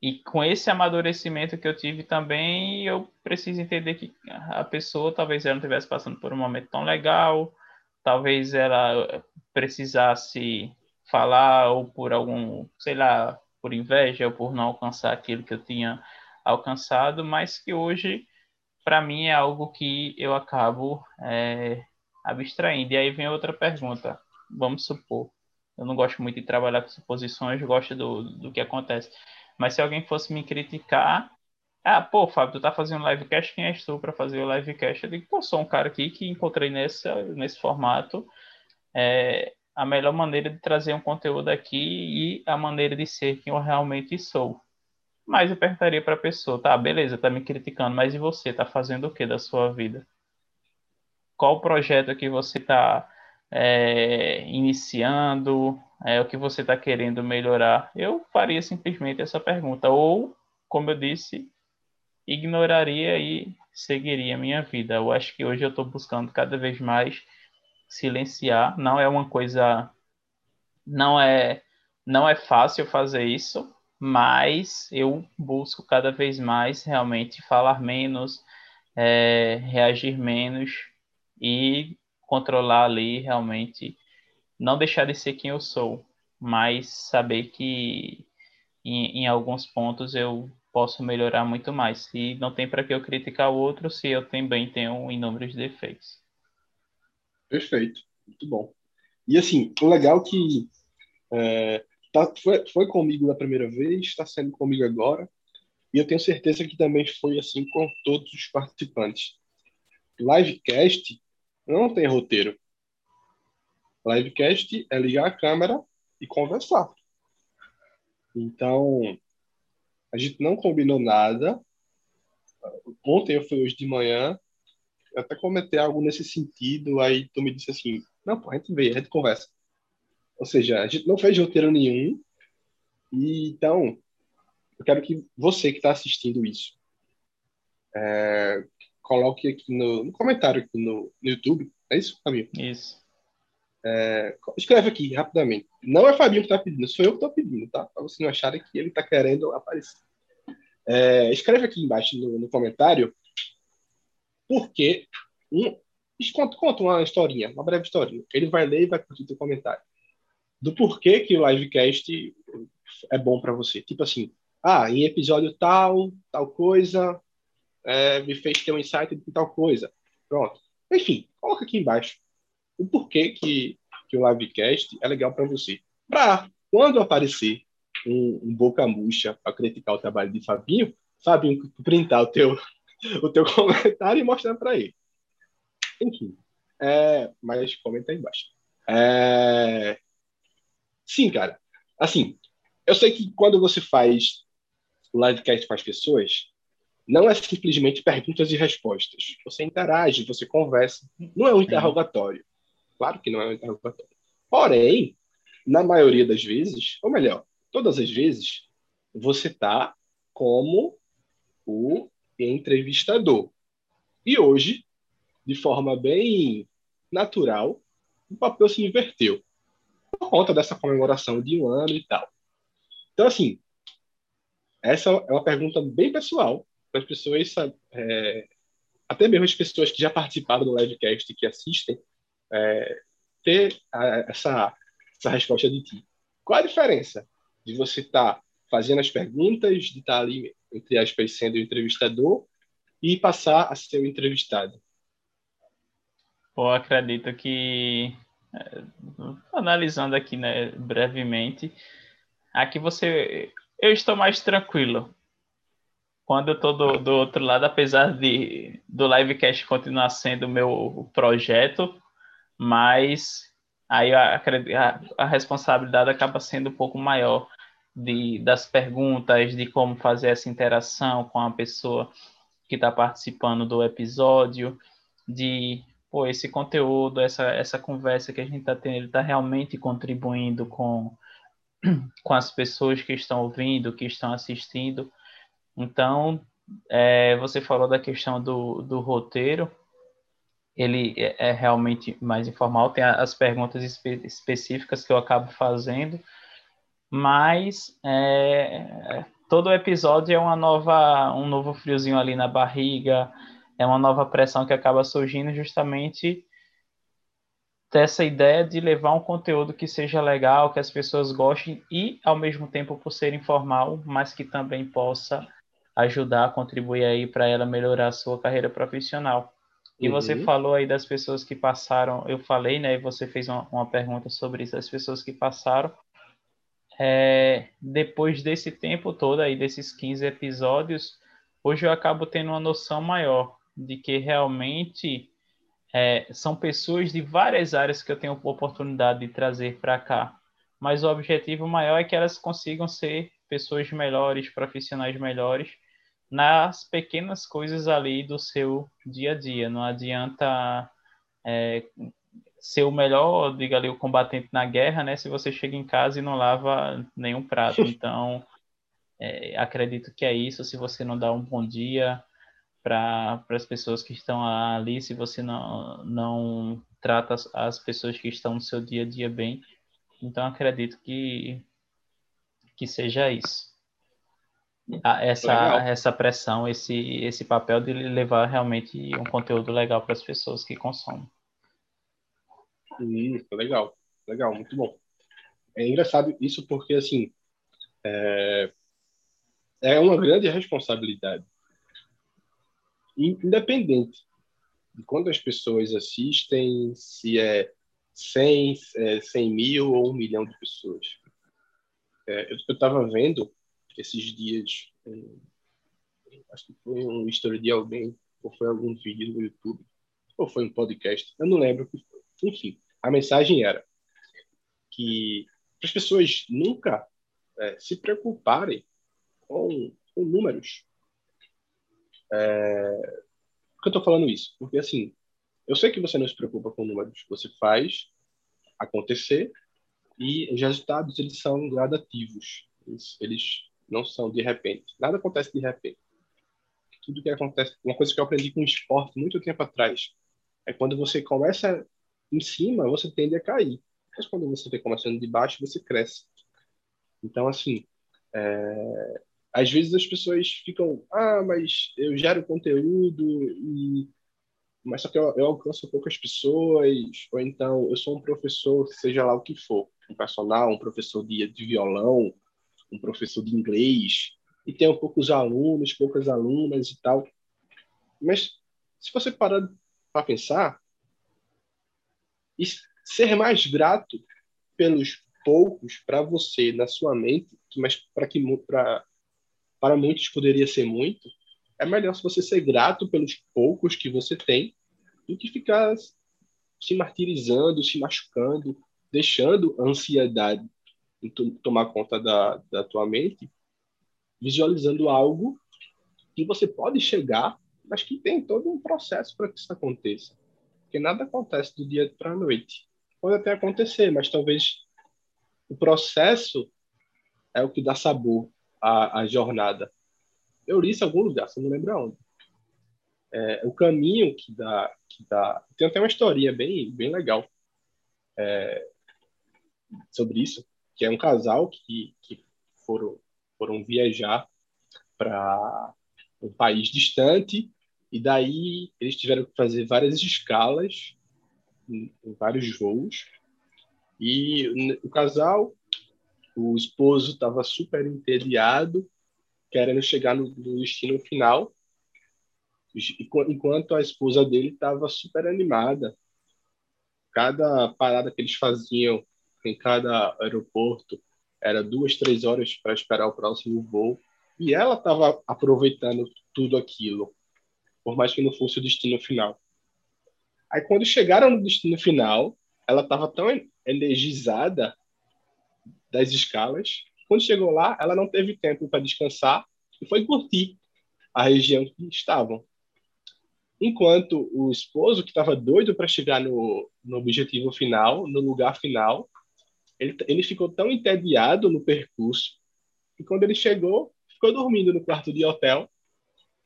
E com esse amadurecimento que eu tive também, eu preciso entender que a pessoa talvez ela não estivesse passando por um momento tão legal, talvez ela precisasse falar ou por algum, sei lá, por inveja ou por não alcançar aquilo que eu tinha alcançado, mas que hoje, para mim, é algo que eu acabo é, abstraindo. E aí vem outra pergunta. Vamos supor, eu não gosto muito de trabalhar com suposições, gosto do, do que acontece. Mas se alguém fosse me criticar, ah, pô, Fábio, tu tá fazendo livecast, quem és tu para fazer o livecast? Eu digo, pô, sou um cara aqui que encontrei nesse, nesse formato é, a melhor maneira de trazer um conteúdo aqui e a maneira de ser quem eu realmente sou. Mas eu perguntaria para a pessoa, tá, beleza, tá me criticando, mas e você, tá fazendo o que da sua vida? Qual projeto que você tá é, iniciando? É, o que você está querendo melhorar? Eu faria simplesmente essa pergunta. Ou, como eu disse, ignoraria e seguiria a minha vida. Eu acho que hoje eu estou buscando cada vez mais silenciar. Não é uma coisa, não é, não é fácil fazer isso, mas eu busco cada vez mais realmente falar menos, é, reagir menos e controlar ali realmente, não deixar de ser quem eu sou, mas saber que em, em alguns pontos eu posso melhorar muito mais. E não tem para que eu criticar o outro se eu também tenho inúmeros defeitos. Perfeito, muito bom. E assim, o legal é que é, tá, foi, foi comigo da primeira vez, está sendo comigo agora, e eu tenho certeza que também foi assim com todos os participantes. Livecast não tem roteiro. Livecast é ligar a câmera e conversar. Então, a gente não combinou nada. Ontem eu fui hoje de manhã, eu até comentei algo nesse sentido, aí tu me disse assim, não, pô, a gente vê, a gente conversa. Ou seja, a gente não fez roteiro nenhum, e então, eu quero que você que está assistindo isso, é, coloque aqui no, no comentário aqui no, no, YouTube, é isso, Fabinho? Isso. É, escreve aqui, rapidamente. Não é Fabinho que está pedindo, sou eu que estou pedindo, tá? Para você não acharem que ele está querendo aparecer. É, escreve aqui embaixo no, no comentário porque um, conta, conta uma historinha, uma breve historinha. Ele vai ler e vai curtir o comentário. Do porquê que o livecast é bom para você. Tipo assim, ah, em episódio tal, tal coisa, é, me fez ter um insight de tal coisa. Pronto. Enfim, coloca aqui embaixo o porquê que, que o livecast é legal para você. Para quando aparecer um, um boca murcha para criticar o trabalho de Fabinho, Fabinho printar o teu, [LAUGHS] o teu comentário e mostrar para ele. Enfim, é, mas comenta aí embaixo. É, sim, cara. Assim, eu sei que quando você faz livecast com as pessoas, não é simplesmente perguntas e respostas. Você interage, você conversa. Não é um interrogatório. Claro que não é um interrogatório. Porém, na maioria das vezes, ou melhor, todas as vezes, você está como o entrevistador. E hoje, de forma bem natural, o papel se inverteu por conta dessa comemoração de um ano e tal. Então, assim, essa é uma pergunta bem pessoal para as pessoas, é, até mesmo as pessoas que já participaram do livecast que assistem, é, ter a, essa, essa resposta de ti. Qual a diferença de você estar tá fazendo as perguntas, de estar tá ali, entre aspas, sendo o entrevistador e passar a ser o entrevistado? Pô, acredito que, é, analisando aqui né, brevemente, aqui você. Eu estou mais tranquilo. Quando eu estou do, do outro lado, apesar de do livecast continuar sendo o meu projeto, mas aí a, a, a responsabilidade acaba sendo um pouco maior de, das perguntas, de como fazer essa interação com a pessoa que está participando do episódio, de pô, esse conteúdo, essa, essa conversa que a gente está tendo, ele está realmente contribuindo com, [CLEARS THROAT] com as pessoas que estão ouvindo, que estão assistindo. Então, é, você falou da questão do, do roteiro, ele é, é realmente mais informal, tem as perguntas espe específicas que eu acabo fazendo, mas é, todo episódio é uma nova, um novo friozinho ali na barriga, é uma nova pressão que acaba surgindo justamente dessa ideia de levar um conteúdo que seja legal, que as pessoas gostem e, ao mesmo tempo, por ser informal, mas que também possa ajudar, contribuir aí para ela melhorar a sua carreira profissional. E uhum. você falou aí das pessoas que passaram, eu falei, né? E você fez uma, uma pergunta sobre isso, as pessoas que passaram. É, depois desse tempo todo aí, desses 15 episódios, hoje eu acabo tendo uma noção maior de que realmente é, são pessoas de várias áreas que eu tenho oportunidade de trazer para cá. Mas o objetivo maior é que elas consigam ser pessoas melhores, profissionais melhores, nas pequenas coisas ali do seu dia a dia. Não adianta é, ser o melhor, diga ali, o combatente na guerra, né? Se você chega em casa e não lava nenhum prato. [LAUGHS] Então, é, acredito que é isso. Se você não dá um bom dia para as pessoas que estão ali, se você não, não trata as, as pessoas que estão no seu dia a dia bem, então acredito que, que seja isso essa, essa pressão, esse, esse papel de levar realmente um conteúdo legal para as pessoas que consomem. Isso, legal, legal, muito bom. É engraçado isso porque, assim, é, é uma grande responsabilidade. Independente de quantas pessoas assistem, se é 100, é 100 mil ou um milhão de pessoas. É, eu estava vendo esses dias, acho que foi um story de alguém, ou foi algum vídeo no YouTube, ou foi um podcast, eu não lembro o que foi. Enfim, a mensagem era: que as pessoas nunca é, se preocuparem com, com números. É, por que eu estou falando isso? Porque, assim, eu sei que você não se preocupa com números. Você faz acontecer e os resultados, eles são gradativos. Eles, eles não são de repente. Nada acontece de repente. Tudo que acontece... Uma coisa que eu aprendi com esporte muito tempo atrás é quando você começa em cima, você tende a cair. Mas quando você vem começando de baixo, você cresce. Então, assim, é, às vezes as pessoas ficam, ah, mas eu gero conteúdo e mas só que eu, eu, alcanço poucas pessoas, ou então eu sou um professor, seja lá o que for, um personal, um professor de, de violão, um professor de inglês, e tenho poucos alunos, poucas alunas e tal. Mas se você parar para pensar, ser mais grato pelos poucos para você na sua mente, mas para que para para muitos poderia ser muito, é melhor você ser grato pelos poucos que você tem do que ficar se martirizando, se machucando, deixando a ansiedade tomar conta da, da tua mente, visualizando algo que você pode chegar, mas que tem todo um processo para que isso aconteça. Porque nada acontece do dia para a noite. Pode até acontecer, mas talvez o processo é o que dá sabor à, à jornada. Eu li isso em algum lugar, você não lembra onde. É, o caminho que dá, que dá. Tem até uma historinha bem, bem legal é, sobre isso, que é um casal que, que foram, foram viajar para um país distante e daí eles tiveram que fazer várias escalas em, em vários voos e o casal o esposo estava super entediado querendo chegar no, no destino final enquanto a esposa dele estava super animada. Cada parada que eles faziam em cada aeroporto era duas, três horas para esperar o próximo voo. E ela estava aproveitando tudo aquilo, por mais que não fosse o destino final. Aí, quando chegaram no destino final, ela estava tão energizada das escalas. Quando chegou lá, ela não teve tempo para descansar e foi curtir a região que estavam. Enquanto o esposo, que estava doido para chegar no, no objetivo final, no lugar final, ele, ele ficou tão entediado no percurso que quando ele chegou, ficou dormindo no quarto de hotel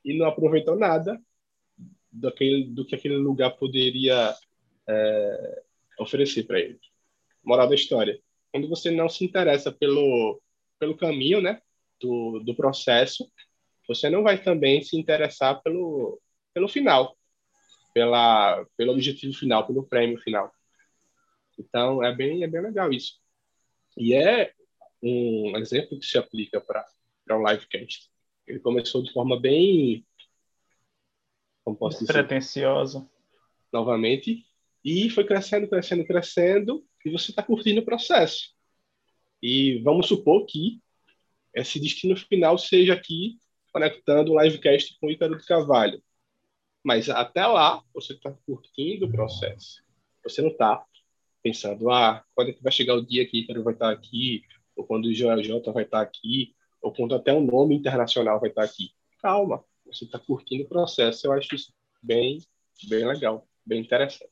e não aproveitou nada do que aquele lugar poderia é, oferecer para ele. Moral da história: quando você não se interessa pelo, pelo caminho né, do, do processo, você não vai também se interessar pelo, pelo final, pela, pelo objetivo final, pelo prêmio final. Então, é bem, é bem legal isso. E é um exemplo que se aplica para um livecast. Ele começou de forma bem. Como posso dizer? Pretensiosa. Novamente. E foi crescendo, crescendo, crescendo. E você está curtindo o processo. E vamos supor que esse destino final seja aqui conectando o livecast com o Ícaro de Carvalho. Mas até lá, você está curtindo o processo. Você não está pensando, ah, quando é que vai chegar o dia que Ícaro vai estar aqui, ou quando o Joel J vai estar aqui, ou quando até um nome internacional vai estar aqui. Calma, você está curtindo o processo. Eu acho isso bem, bem legal, bem interessante.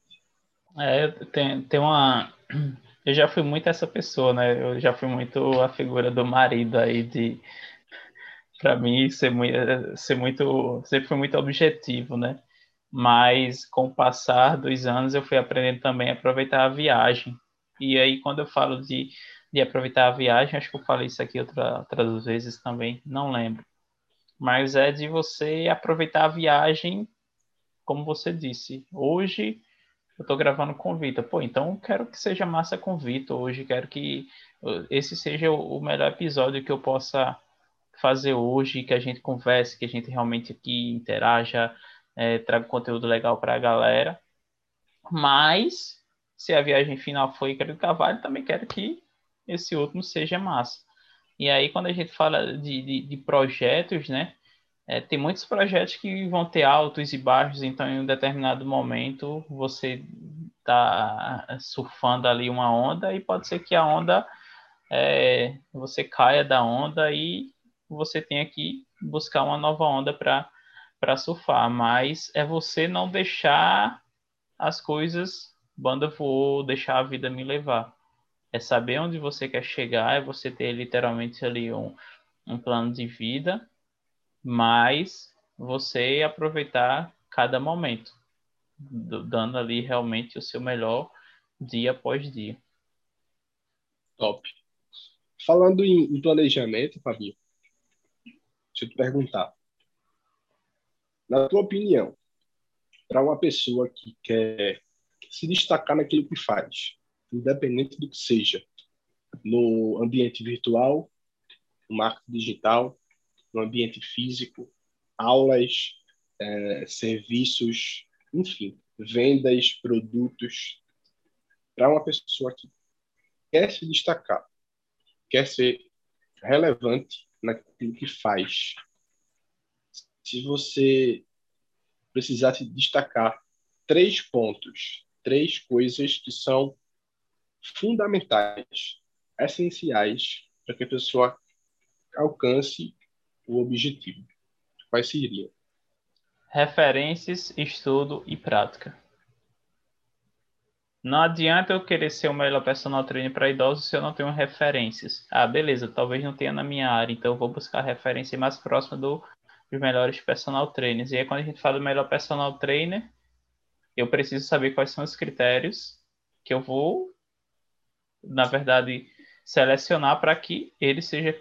É, tem, tem uma. [CLEARS THROAT] Eu já fui muito essa pessoa, né? Eu já fui muito a figura do marido aí de [LAUGHS] para mim ser muito, ser muito, sempre foi muito objetivo, né? Mas com o passar dos anos eu fui aprendendo também a aproveitar a viagem. E aí quando eu falo de, de aproveitar a viagem, acho que eu falei isso aqui outra, outras vezes também, não lembro. Mas é de você aproveitar a viagem, como você disse. Hoje eu estou gravando com o Vitor. Pô, então quero que seja massa com o Vitor hoje. Quero que esse seja o melhor episódio que eu possa fazer hoje, que a gente converse, que a gente realmente aqui interaja, é, traga conteúdo legal para a galera. Mas, se a viagem final foi Quero Carvalho, também quero que esse último seja massa. E aí, quando a gente fala de, de, de projetos, né? É, tem muitos projetos que vão ter altos e baixos, então em um determinado momento você está surfando ali uma onda e pode ser que a onda é, você caia da onda e você tenha que buscar uma nova onda para surfar. Mas é você não deixar as coisas, banda voou, deixar a vida me levar. É saber onde você quer chegar, é você ter literalmente ali um, um plano de vida, mas você aproveitar cada momento, dando ali realmente o seu melhor dia após dia. Top. Falando em, planejamento, Fabinho, deixa eu te perguntar. Na tua opinião, para uma pessoa que quer se destacar naquilo que faz, independente do que seja, no ambiente virtual, no marketing digital, no ambiente físico, aulas, é, serviços, enfim, vendas, produtos, para uma pessoa que quer se destacar, quer ser relevante naquilo que faz. Se você precisar se destacar três pontos, três coisas que são fundamentais, essenciais para que a pessoa alcance o objetivo. Quais seriam? Referências, estudo e prática. Não adianta eu querer ser o melhor personal trainer para idosos se eu não tenho referências. Ah, beleza, talvez não tenha na minha área, então eu vou buscar referência mais próxima do, dos melhores personal trainers. E aí, quando a gente fala do melhor personal trainer, eu preciso saber quais são os critérios que eu vou, na verdade, selecionar para que ele seja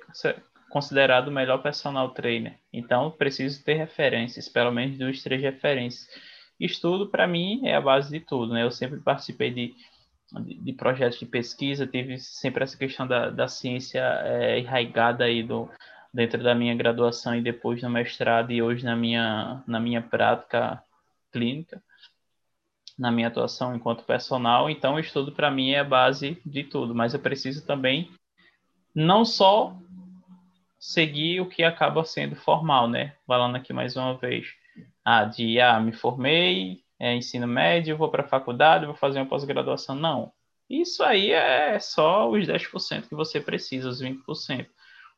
considerado o melhor personal trainer. Então, preciso ter referências, pelo menos duas, três referências. Estudo, para mim, é a base de tudo, né? Eu sempre participei de, de, de projetos de pesquisa, tive sempre essa questão da, da ciência é, enraigada aí do, dentro da minha graduação e depois no mestrado e hoje na minha, na minha prática clínica, na minha atuação enquanto personal. Então, estudo, para mim, é a base de tudo, mas eu preciso também não só seguir o que acaba sendo formal, né? Falando aqui mais uma vez ah, de ah, me formei, é, ensino médio, vou para a faculdade, vou fazer uma pós-graduação. Não. Isso aí é só os 10% que você precisa, os 20%.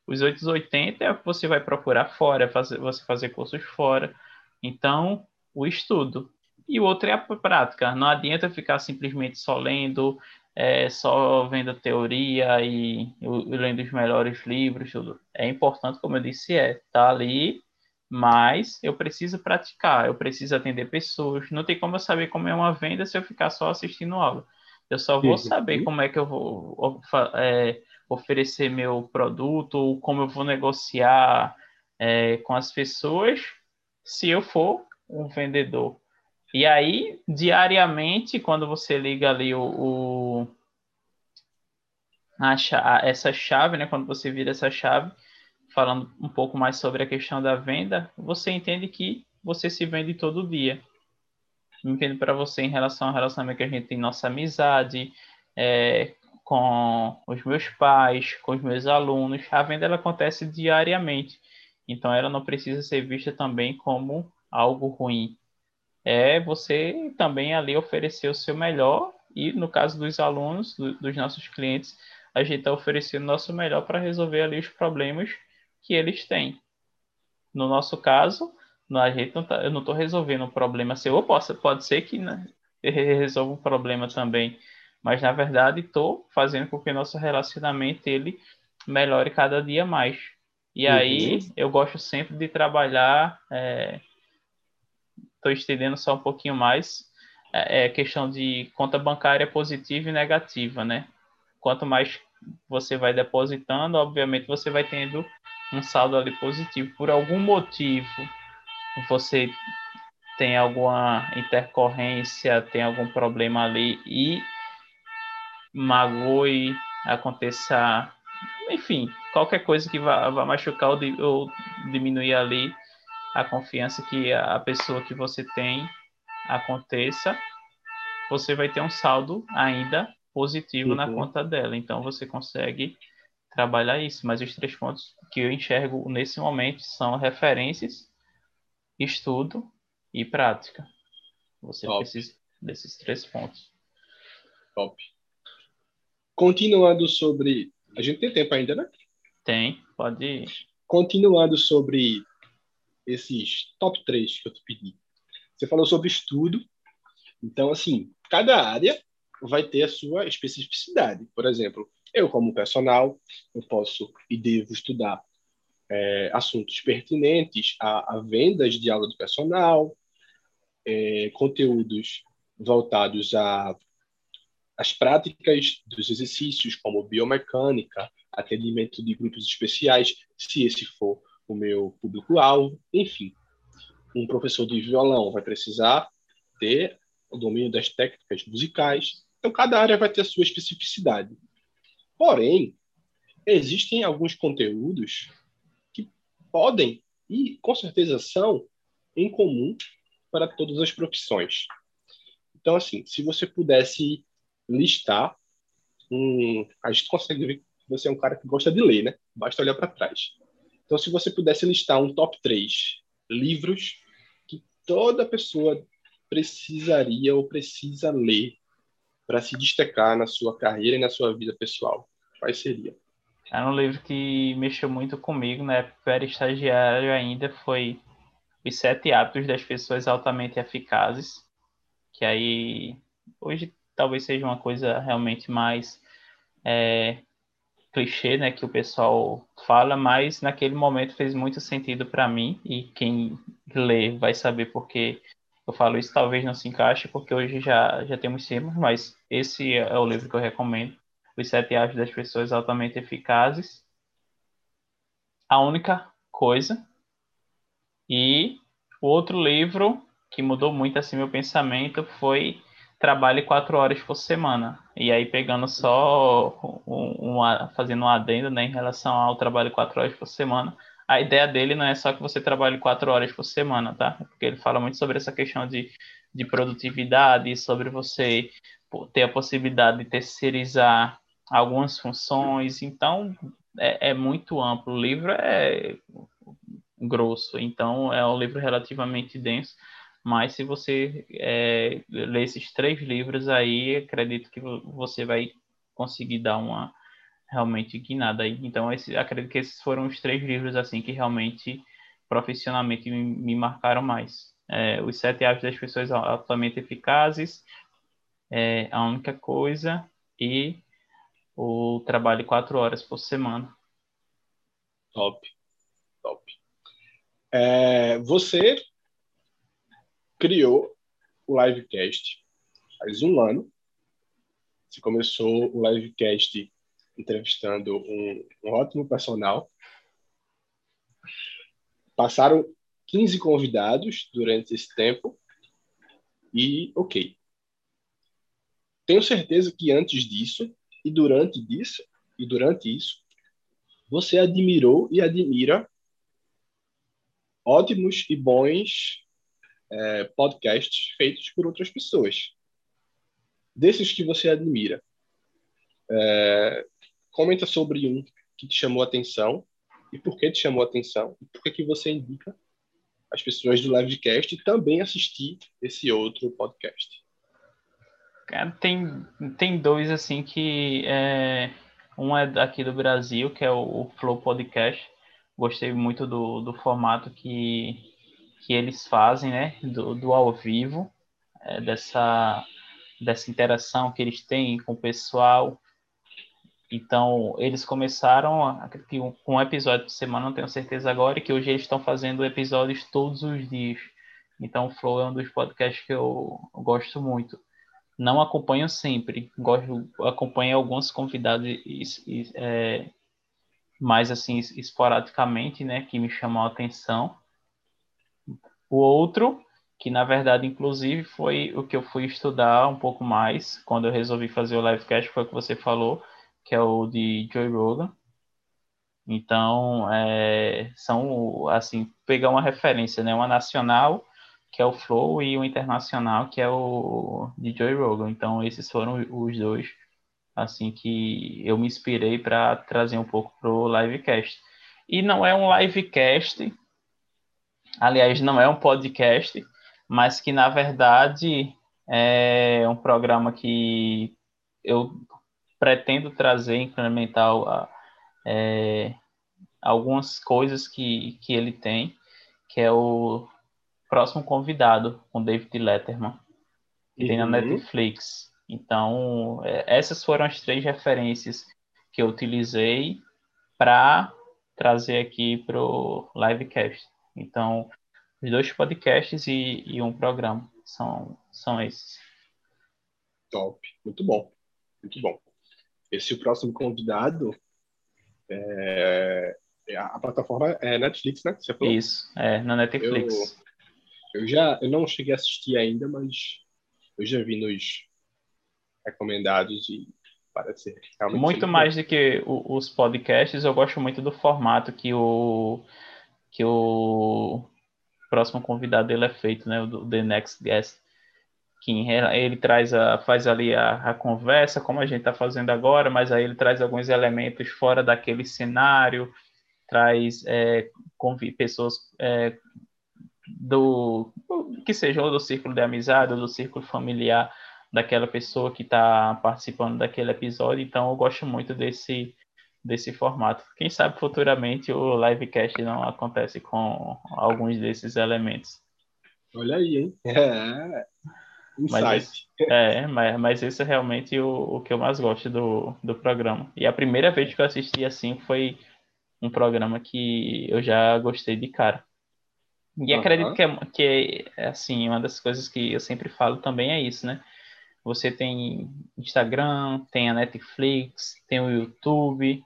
Os 880 é o que você vai procurar fora, fazer, você fazer cursos fora. Então, o estudo. E o outro é a prática. Não adianta ficar simplesmente só lendo, é, só vendo teoria e, e, lendo os melhores livros. Tudo. É importante, como eu disse, é tá ali mas eu preciso praticar, eu preciso atender pessoas. Não tem como eu saber como é uma venda se eu ficar só assistindo aula. Eu só vou saber como é que eu vou é, oferecer meu produto, ou como eu vou negociar é, com as pessoas, se eu for um vendedor. E aí, diariamente, quando você liga ali o, o a, essa chave, né? Quando você vira essa chave, falando um pouco mais sobre a questão da venda, você entende que você se vende todo dia. Entendo para você em relação ao relacionamento que a gente tem, nossa amizade, é, com os meus pais, com os meus alunos, a venda ela acontece diariamente. Então ela não precisa ser vista também como algo ruim. É você também ali oferecer o seu melhor e no caso dos alunos, do, dos nossos clientes, a gente está oferecendo o nosso melhor para resolver ali os problemas que eles têm. No nosso caso, a gente não tá, eu não estou resolvendo um problema seu, ou possa, pode ser que né, [LAUGHS] resolva um problema também, mas na verdade estou fazendo com que nosso relacionamento ele melhore cada dia mais. E uhum. aí eu gosto sempre de trabalhar, estou estendendo só um pouquinho mais, é, é questão de conta bancária positiva e negativa, né? Quanto mais você vai depositando, obviamente você vai tendo um saldo ali positivo. Por algum motivo, você tem alguma intercorrência, tem algum problema ali e magoe, aconteça, enfim, qualquer coisa que vá, vá machucar ou, ou diminuir ali a confiança que a pessoa que você tem aconteça, você vai ter um saldo ainda positivo uhum. na conta dela. Então você consegue trabalhar isso. Mas os três pontos que eu enxergo nesse momento são referências, estudo e prática. Você Top. precisa desses três pontos. Top. Continuando sobre. A gente tem tempo ainda, né? Tem, pode ir. Continuando sobre esses top 3 que eu te pedi. Você falou sobre estudo. Então, assim, cada área vai ter a sua especificidade. Por exemplo, eu, como personal, eu posso e devo estudar é, assuntos pertinentes a, a, vendas de aula do personal, é, conteúdos voltados a as práticas dos exercícios, como biomecânica, atendimento de grupos especiais, se esse for o meu público-alvo, enfim. Um professor de violão vai precisar ter o domínio das técnicas musicais, então cada área vai ter a sua especificidade. Porém, existem alguns conteúdos que podem e com certeza são em comum para todas as profissões. Então, assim, se você pudesse listar a gente consegue ver que você é um cara que gosta de ler, né? Basta olhar para trás. Então, se você pudesse listar um top 3 livros que toda pessoa precisaria ou precisa ler para se destacar na sua carreira e na sua vida pessoal, quais seriam? É um livro que mexeu muito comigo, né? Era estagiário ainda, foi Os Sete Hábitos das Pessoas Altamente Eficazes, que aí hoje talvez seja uma coisa realmente mais é, clichê, né, que o pessoal fala, mas naquele momento fez muito sentido para mim e quem lê vai saber porque eu falo isso talvez não se encaixe porque hoje já já temos temas, mas esse é o livro que eu recomendo, Os Sete Hábitos das Pessoas Altamente Eficazes. A única coisa e o outro livro que mudou muito assim meu pensamento foi trabalhe quatro horas por semana. E aí pegando só um, um, fazendo um adendo né, em relação ao trabalho quatro horas por semana. A ideia dele não é só que você trabalhe quatro horas por semana, tá? Porque ele fala muito sobre essa questão de, de produtividade, sobre você ter a possibilidade de terceirizar algumas funções. Então, é, é muito amplo. O livro é grosso, então é um livro relativamente denso mas se você é, ler esses três livros aí, acredito que você vai conseguir dar uma realmente guinada aí. Então, esse, acredito que esses foram os três livros assim que realmente profissionalmente me, me marcaram mais. É, os sete hábitos das pessoas altamente eficazes, é, a única coisa e o trabalho quatro horas por semana. Top, top. É, você criou o livecast faz um ano. Você começou o livecast entrevistando um, um ótimo personal. Passaram 15 convidados durante esse tempo e ok. Tenho certeza que antes disso e durante disso e durante isso você admirou e admira ótimos e bons é, podcasts feitos por outras pessoas. Desses que você admira. É, comenta sobre um que te chamou a atenção e por que te chamou a atenção e por que, que você indica as pessoas do livecast também assistir esse outro podcast. Cara, tem, tem dois assim que é, um é daqui do Brasil, que é o, o Flow Podcast. Gostei muito do, do formato que que eles fazem, né, do, do ao vivo, é, dessa, dessa interação que eles têm com o pessoal. Então, eles começaram com um episódio por semana, não tenho certeza agora, e que hoje eles estão fazendo episódios todos os dias. Então, o Flow é um dos podcasts que eu, gosto muito. Não acompanho sempre, gosto, acompanho alguns convidados e, e, é, mais assim, esporadicamente, né, que me chamam a atenção. O outro, que na verdade, inclusive, foi o que eu fui estudar um pouco mais quando eu resolvi fazer o livecast, foi o que você falou, que é o de Joy Rogan. Então, é, são, assim, pegar uma referência, né? Uma nacional, que é o Flow, e o internacional, que é o de Joy Rogan. Então, esses foram os dois, assim, que eu me inspirei para trazer um pouco pro livecast. E não é um livecast aliás, não é um podcast, mas que na verdade é um programa que eu pretendo trazer, implementar é, algumas coisas que, que ele tem, que é o próximo convidado, com David Letterman, que uhum. tem na uhum. Netflix. Então, é, essas foram as três referências que eu utilizei para trazer aqui para o livecast. Então, os dois podcasts e, e, um programa são, são esses. Top, muito bom, muito bom. Esse próximo convidado é, é, a plataforma é Netflix, né? Você falou? Isso, é, na Netflix. Eu, eu já eu não cheguei a assistir ainda, mas eu já vi nos recomendados e parece ser realmente. Muito mais bom. do que os podcasts, eu gosto muito do formato que o que o próximo convidado dele é feito, né? O The Next Guest. Que ele traz a, faz ali a, a conversa, como a gente está fazendo agora, mas aí ele traz alguns elementos fora daquele cenário, traz é, pessoas é, do que seja ou do círculo de amizade ou do círculo familiar daquela pessoa que está participando daquele episódio. Então eu gosto muito desse desse formato. Quem sabe futuramente o livecast não acontece com alguns desses elementos. Olha aí, hein? É. Insight. Mas esse, é, mas, mas esse é realmente o, o que eu mais gosto do, do programa. E a primeira vez que eu assisti assim foi um programa que eu já gostei de cara. E uhum. acredito que, é, que é, assim, uma das coisas que eu sempre falo também é isso, né? Você tem Instagram, tem a Netflix, tem o YouTube,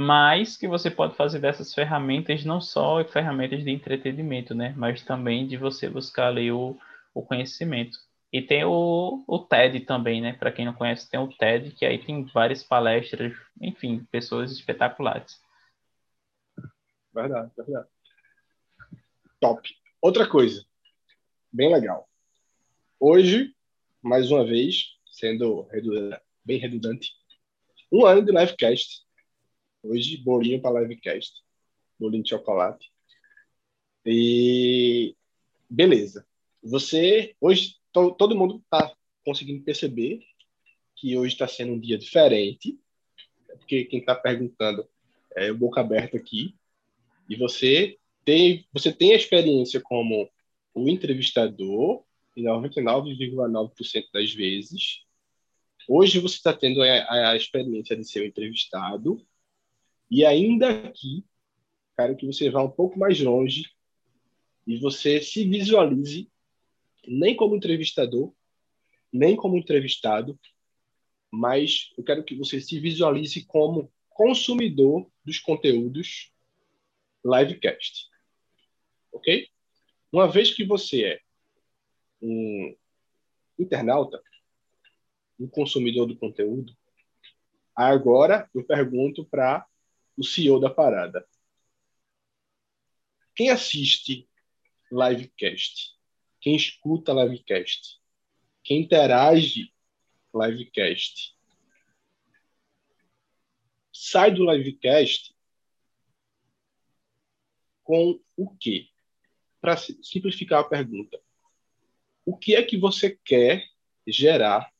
mas que você pode fazer dessas ferramentas não só ferramentas de entretenimento, né? Mas também de você buscar ali o, o conhecimento. E tem o, o TED também, né? Para quem não conhece, tem o TED, que aí tem várias palestras, enfim, pessoas espetaculares. Verdade, verdade. Top. Outra coisa, bem legal. Hoje, mais uma vez, sendo bem redundante, um ano de livecast. Hoje, bolinho para livecast. Bolinho de chocolate. E beleza. Você, hoje, to, todo mundo está conseguindo perceber que hoje está sendo um dia diferente. Porque quem está perguntando é o boca aberta aqui. E você tem, você tem a experiência como o entrevistador, em 99,9% das vezes. Hoje você está tendo a, a, experiência de ser o entrevistado. E ainda aqui, quero que você vá um pouco mais longe e você se visualize nem como entrevistador, nem como entrevistado, mas eu quero que você se visualize como consumidor dos conteúdos livecast. Ok? Uma vez que você é um internauta, um consumidor do conteúdo, agora eu pergunto para o CEO da parada. Quem assiste livecast? Quem escuta livecast? Quem interage livecast? Sai do livecast com o quê? Para simplificar a pergunta, o que é que você quer gerar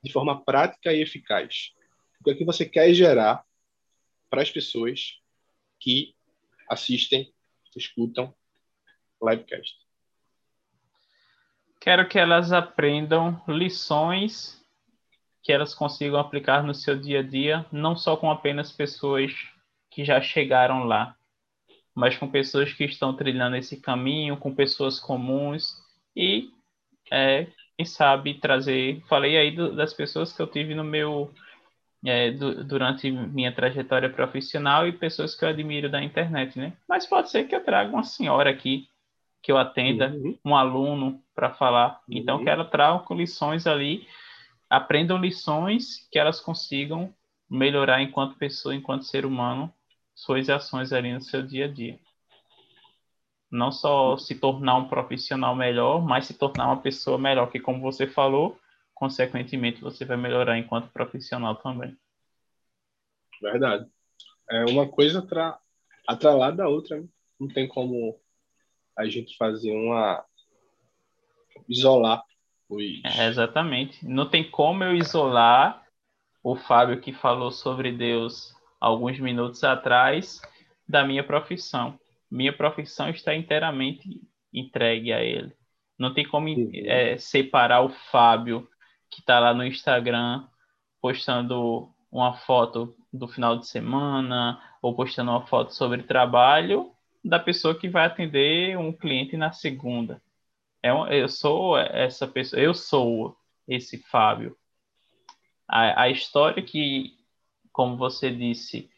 de forma prática e eficaz? O que é que você quer gerar para as pessoas que assistem, escutam livecast? Quero que elas aprendam lições que elas consigam aplicar no seu dia a dia, não só com apenas pessoas que já chegaram lá, mas com pessoas que estão trilhando esse caminho, com pessoas comuns e, é, quem sabe, trazer. Falei aí do, das pessoas que eu tive no meu. É, do, durante minha trajetória profissional e pessoas que eu admiro da internet, né? Mas pode ser que eu traga uma senhora aqui que eu atenda, uhum. um aluno para falar. Então, uhum. que ela traga lições ali, aprendam lições que elas consigam melhorar enquanto pessoa, enquanto ser humano, suas ações ali no seu dia a dia. Não só se tornar um profissional melhor, mas se tornar uma pessoa melhor, que como você falou, consequentemente você vai melhorar enquanto profissional também. Verdade. É uma coisa atra... atrelada da outra. Né? Não tem como a gente fazer uma isolar Pois. É, exatamente. Não tem como eu isolar o Fábio que falou sobre Deus alguns minutos atrás da minha profissão. Minha profissão está inteiramente entregue a ele. Não tem como uhum. é, separar o Fábio que está lá no Instagram postando uma foto do final de semana ou postando uma foto sobre trabalho da pessoa que vai atender um cliente na segunda. É, eu sou essa pessoa, eu sou esse Fábio. A, a história que, como você disse,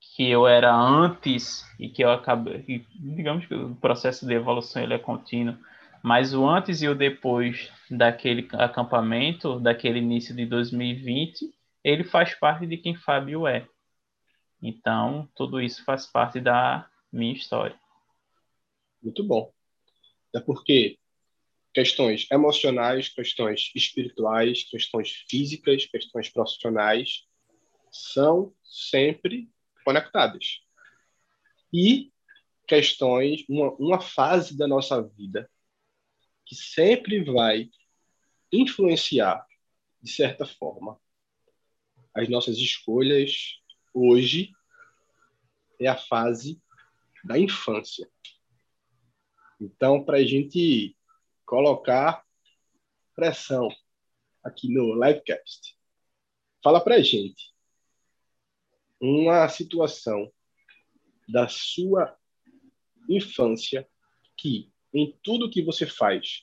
que eu era antes e que eu acabei, digamos que o processo de evolução ele é contínuo, mas o antes e o depois daquele acampamento, daquele início de 2020, ele faz parte de quem Fábio é. Então, tudo isso faz parte da minha história. Muito bom. É porque questões emocionais, questões espirituais, questões físicas, questões profissionais são sempre conectadas. E questões, uma, uma fase da nossa vida que sempre vai influenciar, de certa forma, as nossas escolhas hoje é a fase da infância. Então, para a gente colocar pressão aqui no livecast, fala para a gente uma situação da sua infância que, em tudo que você faz,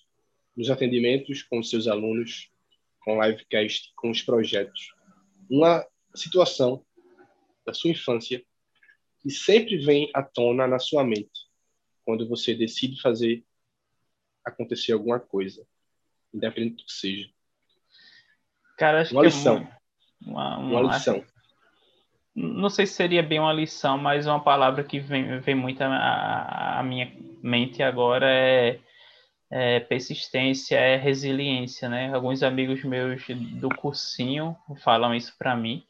nos atendimentos com os seus alunos, com o livecast, com os projetos, uma situação da sua infância que sempre vem à tona na sua mente quando você decide fazer acontecer alguma coisa, independente do que seja. Cara, acho uma que lição. É uma, uma, uma lição. Não sei se seria bem uma lição, mas uma palavra que vem, vem muito à minha mente agora é, é, persistência, é resiliência, né? Alguns amigos meus do cursinho falam isso para mim.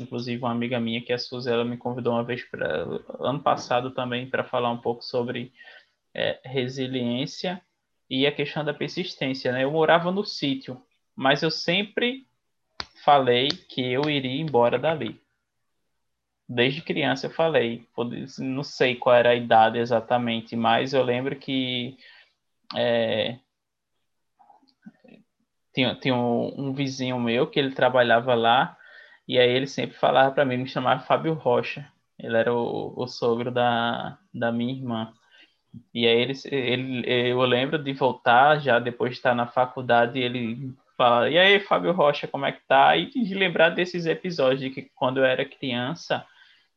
Inclusive, uma amiga minha, que é a Suzy, ela me convidou uma vez para ano passado também para falar um pouco sobre é, resiliência e a questão da persistência. Né? Eu morava no sítio, mas eu sempre falei que eu iria embora dali. Desde criança eu falei, não sei qual era a idade exatamente, mas eu lembro que é, tinha, tinha um, um vizinho meu que ele trabalhava lá e aí ele sempre falava para mim, me chamava Fábio Rocha. Ele era o, o sogro da, da minha irmã. E aí ele, ele, eu lembro de voltar já depois de estar na faculdade, ele fala, e aí, Fábio Rocha, como é que tá? E de lembrar desses episódios de que quando eu era criança,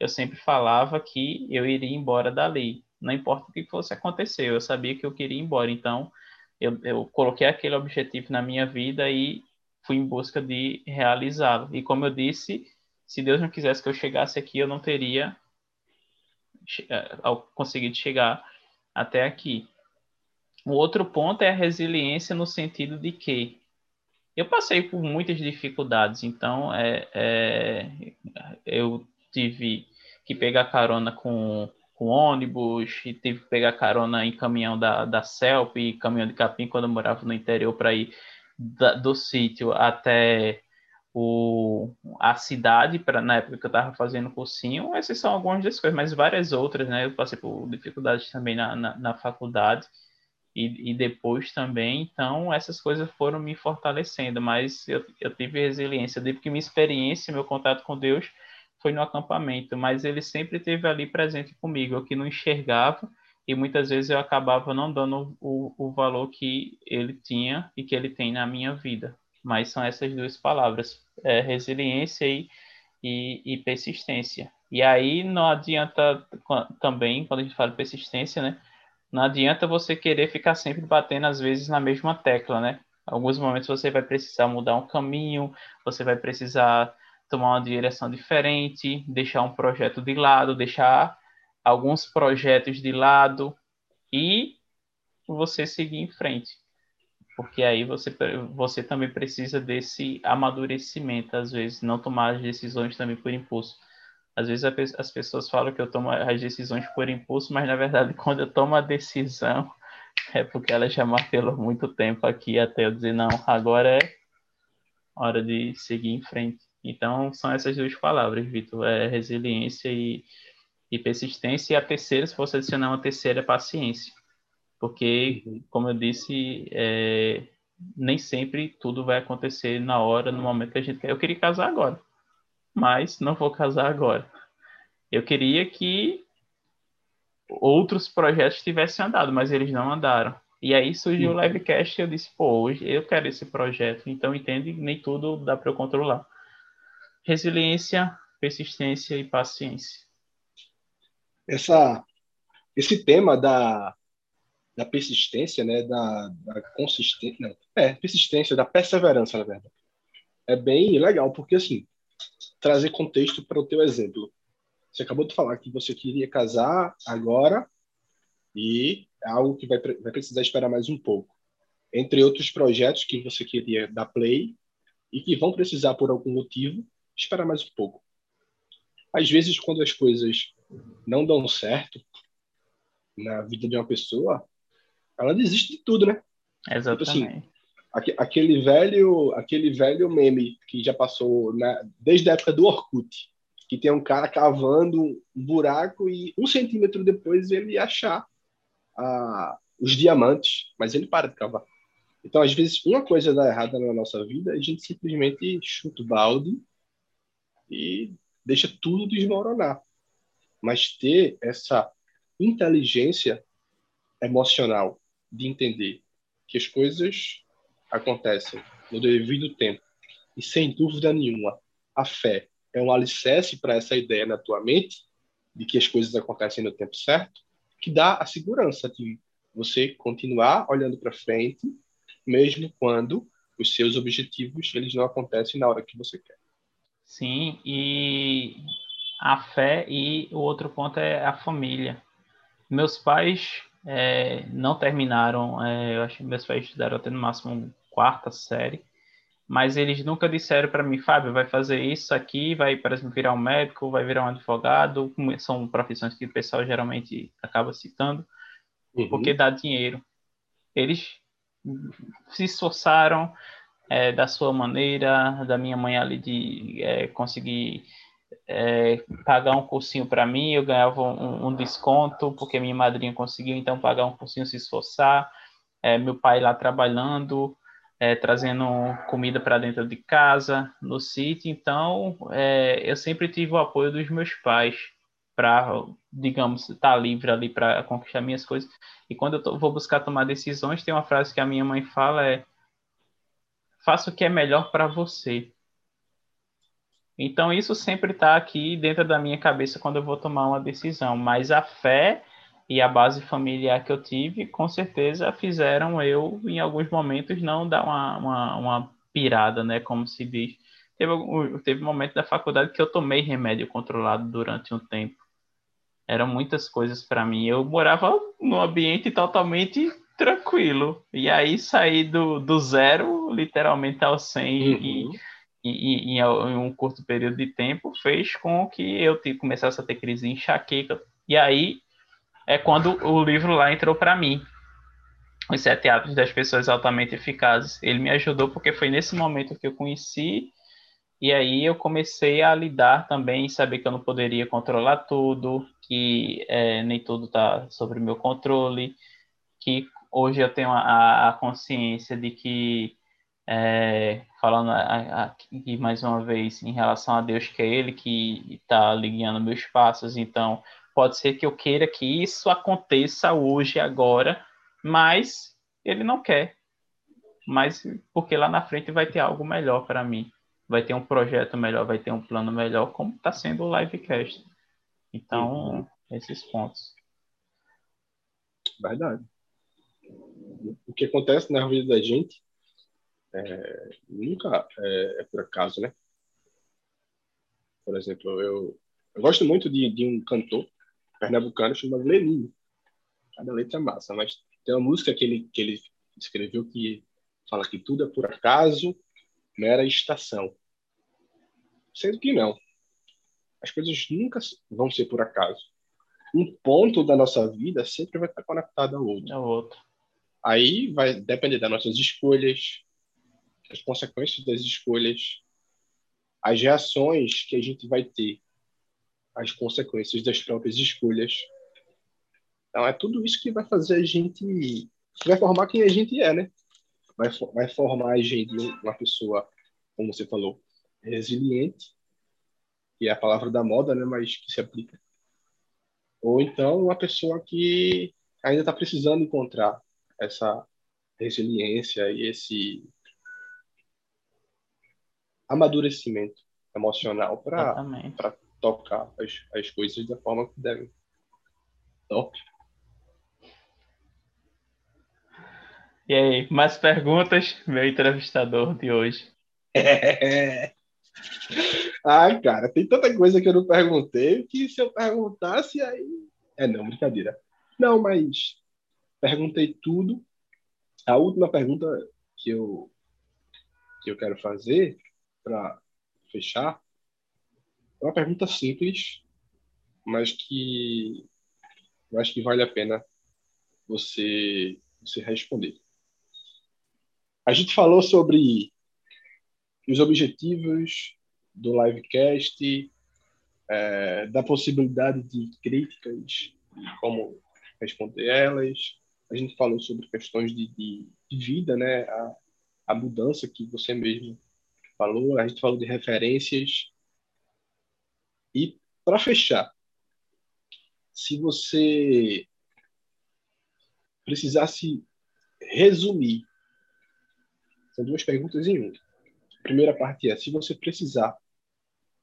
eu sempre falava que eu iria embora dali. Não importa o que fosse acontecer, eu sabia que eu queria ir embora. Então, eu, eu coloquei aquele objetivo na minha vida e fui em busca de realizá-lo. E como eu disse, se Deus não quisesse que eu chegasse aqui, eu não teria eh, conseguido chegar até aqui. O outro ponto é a resiliência no sentido de que eu passei por muitas dificuldades, então é, é, eu tive que pegar carona com, com ônibus, e tive que pegar carona em caminhão da, da CELP e caminhão de capim quando eu morava no interior para ir da, do sítio até o, a cidade, para na época que eu estava fazendo cursinho, essas são algumas das coisas, mas várias outras, né? Eu passei por dificuldades também na, na, na faculdade e, e, depois também, então essas coisas foram me fortalecendo, mas eu, eu tive resiliência, eu que minha experiência, meu contato com Deus foi no acampamento, mas ele sempre esteve ali presente comigo, eu que não enxergava, e muitas vezes eu acabava não dando o, o valor que ele tinha e que ele tem na minha vida. Mas são essas duas palavras, é, resiliência e, e, e, persistência. E aí não adianta também, quando a gente fala persistência, né? Não adianta você querer ficar sempre batendo, às vezes, na mesma tecla, né? Alguns momentos você vai precisar mudar um caminho, você vai precisar tomar uma direção diferente, deixar um projeto de lado, deixar alguns projetos de lado e você seguir em frente. Porque aí você, você também precisa desse amadurecimento, às vezes, não tomar as decisões também por impulso. Às vezes as pessoas falam que eu tomo as decisões por impulso, mas na verdade, [LAUGHS] quando eu tomo a decisão, é porque ela já martelou muito tempo aqui até eu dizer, não, agora é hora de seguir em frente. Então, são essas duas palavras, Vitor, é resiliência e, e persistência. E a terceira, se fosse adicionar uma terceira, é paciência. Porque, uhum. como eu disse, é, nem sempre tudo vai acontecer na hora, no momento que a gente quer. Eu queria casar agora, mas não vou casar agora. Eu queria que outros projetos tivessem andado, mas eles não andaram. E aí surgiu o uhum. livecast e eu disse, pô, hoje eu quero esse projeto. Então, entende, nem tudo dá para eu controlar. Resiliência, persistência e paciência. Essa, esse tema da, da persistência, né, da, da consistência, é, persistência, da perseverança, na verdade. É bem legal, porque, assim, trazer contexto para o teu exemplo. Você acabou de falar que você queria casar agora e é algo que vai, vai precisar esperar mais um pouco. Entre outros projetos que você queria dar play e que vão precisar, por algum motivo, esperar mais um pouco. Às vezes, quando as coisas não dão certo na vida de uma pessoa, ela desiste de tudo, né? Exatamente. Tipo assim, aquele velho, aquele velho meme que já passou na, desde a época do Orkut, que tem um cara cavando um buraco e um centímetro depois ele achar os diamantes, mas ele para de cavar. Então, às vezes, uma coisa dá errada na nossa vida, a gente simplesmente chuta o balde e deixa tudo desmoronar. Mas ter essa inteligência emocional de entender que as coisas acontecem no devido tempo e sem dúvida nenhuma a fé é um alicerce para essa ideia na tua mente de que as coisas acontecem no tempo certo, que dá a segurança de você continuar olhando para frente, mesmo quando os seus objetivos eles não acontecem na hora que você quer. Sim, e a fé e o outro ponto é a família. Meus pais é, não terminaram, é, eu acho que meus pais estudaram até no máximo quarta série, mas eles nunca disseram para mim, Fábio, vai fazer isso aqui, vai, por exemplo, virar um médico, vai virar um advogado, são profissões que o pessoal geralmente acaba citando, uhum. porque dá dinheiro. Eles se esforçaram é, da sua maneira, da minha mãe ali de é, conseguir é, pagar um cursinho para mim, eu ganhava um, um, desconto, porque minha madrinha conseguiu então pagar um cursinho, se esforçar, é, meu pai lá trabalhando, é, trazendo comida para dentro de casa, no sítio. Então, é, eu sempre tive o apoio dos meus pais para, digamos, estar tá livre ali para conquistar minhas coisas. E quando eu tô, vou buscar tomar decisões, tem uma frase que a minha mãe fala é faça o que é melhor para você. Então, isso sempre está aqui dentro da minha cabeça quando eu vou tomar uma decisão. Mas a fé e a base familiar que eu tive, com certeza fizeram eu, em alguns momentos, não dar uma, uma, uma pirada, né? Como se diz. Teve, teve momento da faculdade que eu tomei remédio controlado durante um tempo. Eram muitas coisas para mim. Eu morava num ambiente totalmente tranquilo. E aí sair do, do zero, literalmente, ao 100 uhum. e, e, e, em um curto período de tempo fez com que eu começasse a ter crise de enxaqueca. E aí é quando o livro lá entrou para mim. Os Sete Hábitos das Pessoas Altamente Eficazes. Ele me ajudou porque foi nesse momento que eu conheci e aí eu comecei a lidar também, saber que eu não poderia controlar tudo, que é, nem tudo está sobre meu controle, que hoje eu tenho a, a consciência de que, é, falando aqui mais uma vez em relação a Deus, que é Ele que está guiando meus passos, então Pode ser que eu queira que isso aconteça hoje, agora, mas ele não quer. Mas porque lá na frente vai ter algo melhor para mim. Vai ter um projeto melhor, vai ter um plano melhor, como está sendo o livecast. Então, uhum. esses pontos. Verdade. O que acontece na vida da gente é, nunca é, é, por acaso, né? Por exemplo, eu, eu gosto muito de, de um cantor pernambucano chamado Leninho. Cada letra é massa, mas tem uma música que ele, que ele escreveu que fala que tudo é por acaso, mera estação. Sendo que não. As coisas nunca vão ser por acaso. Um ponto da nossa vida sempre vai estar conectado ao outro. Ao outro. Aí vai depender das nossas escolhas, as consequências das escolhas, as reações que a gente vai ter, as consequências das próprias escolhas. Então é tudo isso que vai fazer a gente, vai formar quem a gente é, né? Vai, vai formar a gente uma pessoa, como você falou, resiliente, que é a palavra da moda, né? Mas que se aplica. Ou então uma pessoa que ainda está precisando encontrar essa resiliência e esse amadurecimento emocional para tocar as, as coisas da forma que devem. Top. E aí, mais perguntas, meu entrevistador de hoje? [LAUGHS] É. Ah, cara, tem tanta coisa que eu não perguntei que se eu perguntasse aí. É, não, brincadeira. Não, mas perguntei tudo. A última pergunta que eu, que eu quero fazer para fechar é uma pergunta simples, mas que eu acho que vale a pena você, você responder. A gente falou sobre os objetivos do livecast, é, da possibilidade de críticas, como responder elas. A gente falou sobre questões de, de, de vida, né? A, a mudança que você mesmo falou. A gente falou de referências. E para fechar, se você precisasse resumir, são duas perguntas em uma. A primeira parte é: se você precisar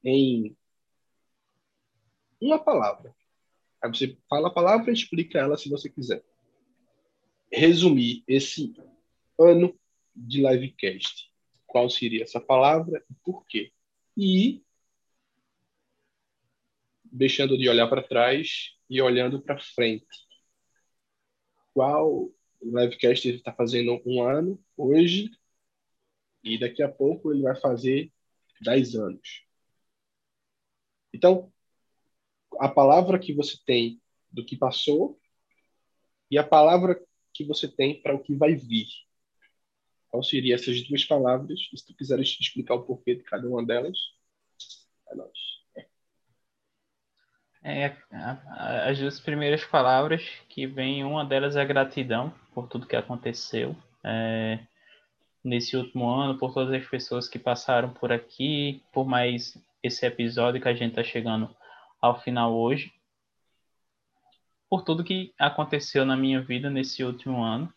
em uma palavra, aí você fala a palavra e explica ela se você quiser. Resumir esse ano de livecast. Qual seria essa palavra e por quê? E deixando de olhar para trás e olhando para frente. Qual livecast está fazendo um ano hoje e daqui a pouco ele vai fazer 10 anos. Então, a palavra que você tem do que passou e a palavra que você tem para o que vai vir. Qual seriam essas duas palavras? se tu quiseres explicar o porquê de cada uma delas, é nóis. É, as duas primeiras palavras que vem, uma delas é gratidão por tudo que aconteceu é, nesse último ano, por todas as pessoas que passaram por aqui, por mais esse episódio que a gente está chegando ao final hoje, por tudo que aconteceu na minha vida nesse último ano,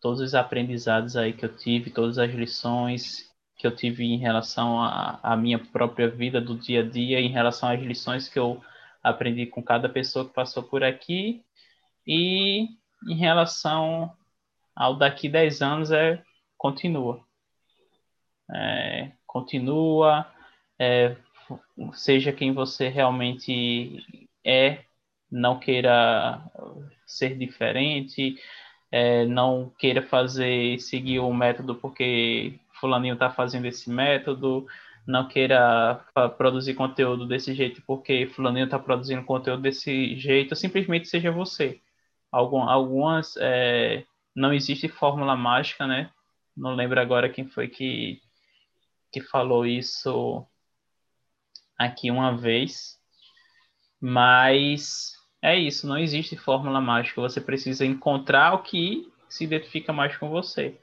todos os aprendizados aí que eu tive, todas as lições que eu tive em relação à minha própria vida do dia a dia, em relação às lições que eu aprendi com cada pessoa que passou por aqui. E em relação ao daqui 10 anos, é continua. É, continua, é, seja quem você realmente é, não queira ser diferente, é, não queira fazer, seguir o método porque fulaninho está fazendo esse método, não queira produzir conteúdo desse jeito porque fulaninho está produzindo conteúdo desse jeito, simplesmente seja você. Algum, algumas é, não existe fórmula mágica, né? Não lembro agora quem foi que, que falou isso aqui uma vez, mas é isso, não existe fórmula mágica. Você precisa encontrar o que se identifica mais com você.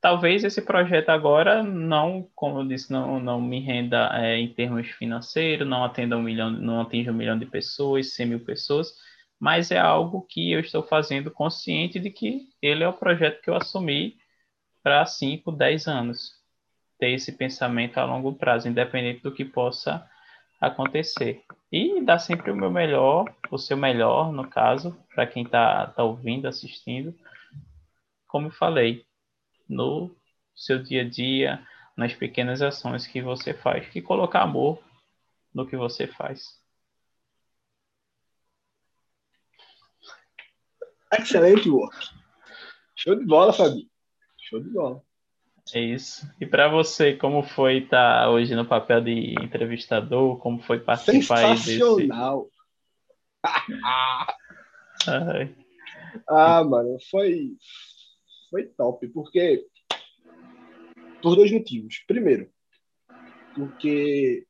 Talvez esse projeto agora não, como eu disse, não, não me renda é, em termos financeiros, não atenda um milhão, não atinja um milhão de pessoas, 100 mil pessoas, mas é algo que eu estou fazendo consciente de que ele é o projeto que eu assumi para 5, 10 anos. Ter esse pensamento a longo prazo, independente do que possa acontecer. E dar sempre o meu melhor, o seu melhor, no caso, para quem está tá ouvindo, assistindo. Como eu falei, no seu dia a dia, nas pequenas ações que você faz, e colocar amor no que você faz. Excelente work. Show de bola, Fabi. Show de bola. É isso. E para você, como foi estar tá hoje no papel de entrevistador? Como foi participar Sensacional. desse... ah, mano, foi foi top, porque por dois motivos. Primeiro, porque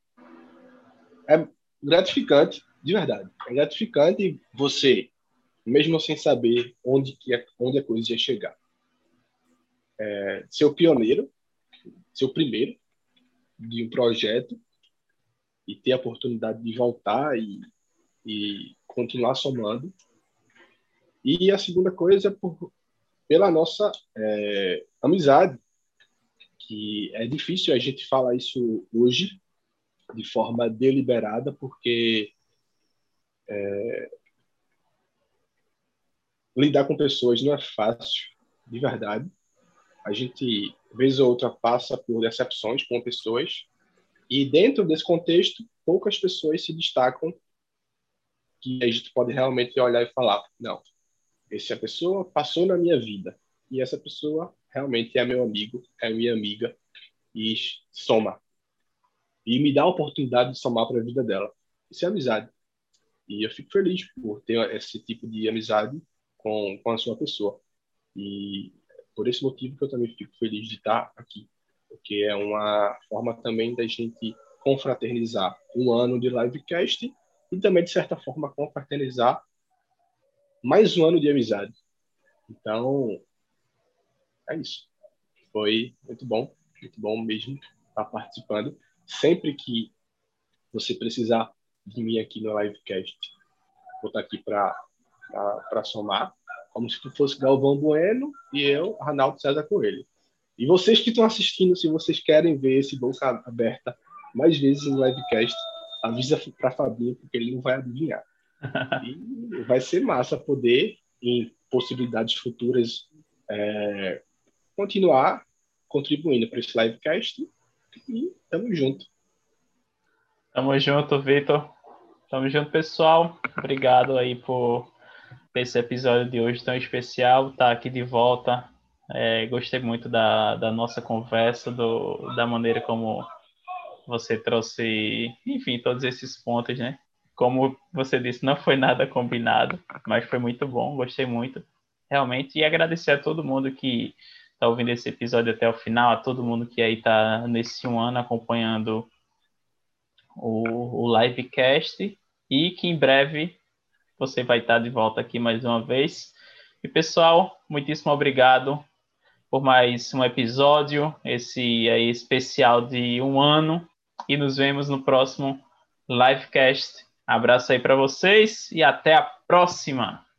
é gratificante, de verdade. É gratificante você, mesmo sem saber onde, que a, onde a coisa ia chegar, é, ser o pioneiro, ser o primeiro de um projeto e ter a oportunidade de voltar e, e continuar somando. E a segunda coisa é por, pela nossa é, amizade, que é difícil a gente falar isso hoje de forma deliberada, porque é, lidar com pessoas não é fácil, de verdade. A gente, vez ou outra, passa por decepções com pessoas, e dentro desse contexto, poucas pessoas se destacam que a gente pode realmente olhar e falar: não, essa pessoa passou na minha vida, e essa pessoa realmente é meu amigo, é minha amiga, e soma. E me dá a oportunidade de somar para a vida dela. Isso é amizade. E eu fico feliz por ter esse tipo de amizade com, com a sua pessoa. E por esse motivo que eu também fico feliz de estar aqui, porque é uma forma também da gente confraternizar um ano de livecast e também, de certa forma, confraternizar mais um ano de amizade. Então, é isso. Foi muito bom, muito bom mesmo estar participando. Sempre que você precisar de mim aqui no livecast, vou estar aqui para somar como se tu fosse Galvão Bueno e eu, Arnaldo César Coelho. E vocês que estão assistindo, se vocês querem ver esse boca aberta mais vezes no livecast, avisa para Fabinho, porque ele não vai adivinhar. [LAUGHS] e vai ser massa poder, em possibilidades futuras, é, continuar contribuindo para esse livecast. E tamo junto. Tamo junto, Vitor. Tamo junto, pessoal. Obrigado aí por esse episódio de hoje tão especial, tá aqui de volta. É, gostei muito da, da nossa conversa, do, da maneira como você trouxe, enfim, todos esses pontos, né? Como você disse, não foi nada combinado, mas foi muito bom, gostei muito, realmente. E agradecer a todo mundo que está ouvindo esse episódio até o final, a todo mundo que aí está nesse um ano acompanhando o, o livecast e que em breve você vai estar de volta aqui mais uma vez. E pessoal, muitíssimo obrigado por mais um episódio, esse aí especial de um ano. E nos vemos no próximo livecast. Abraço aí para vocês e até a próxima!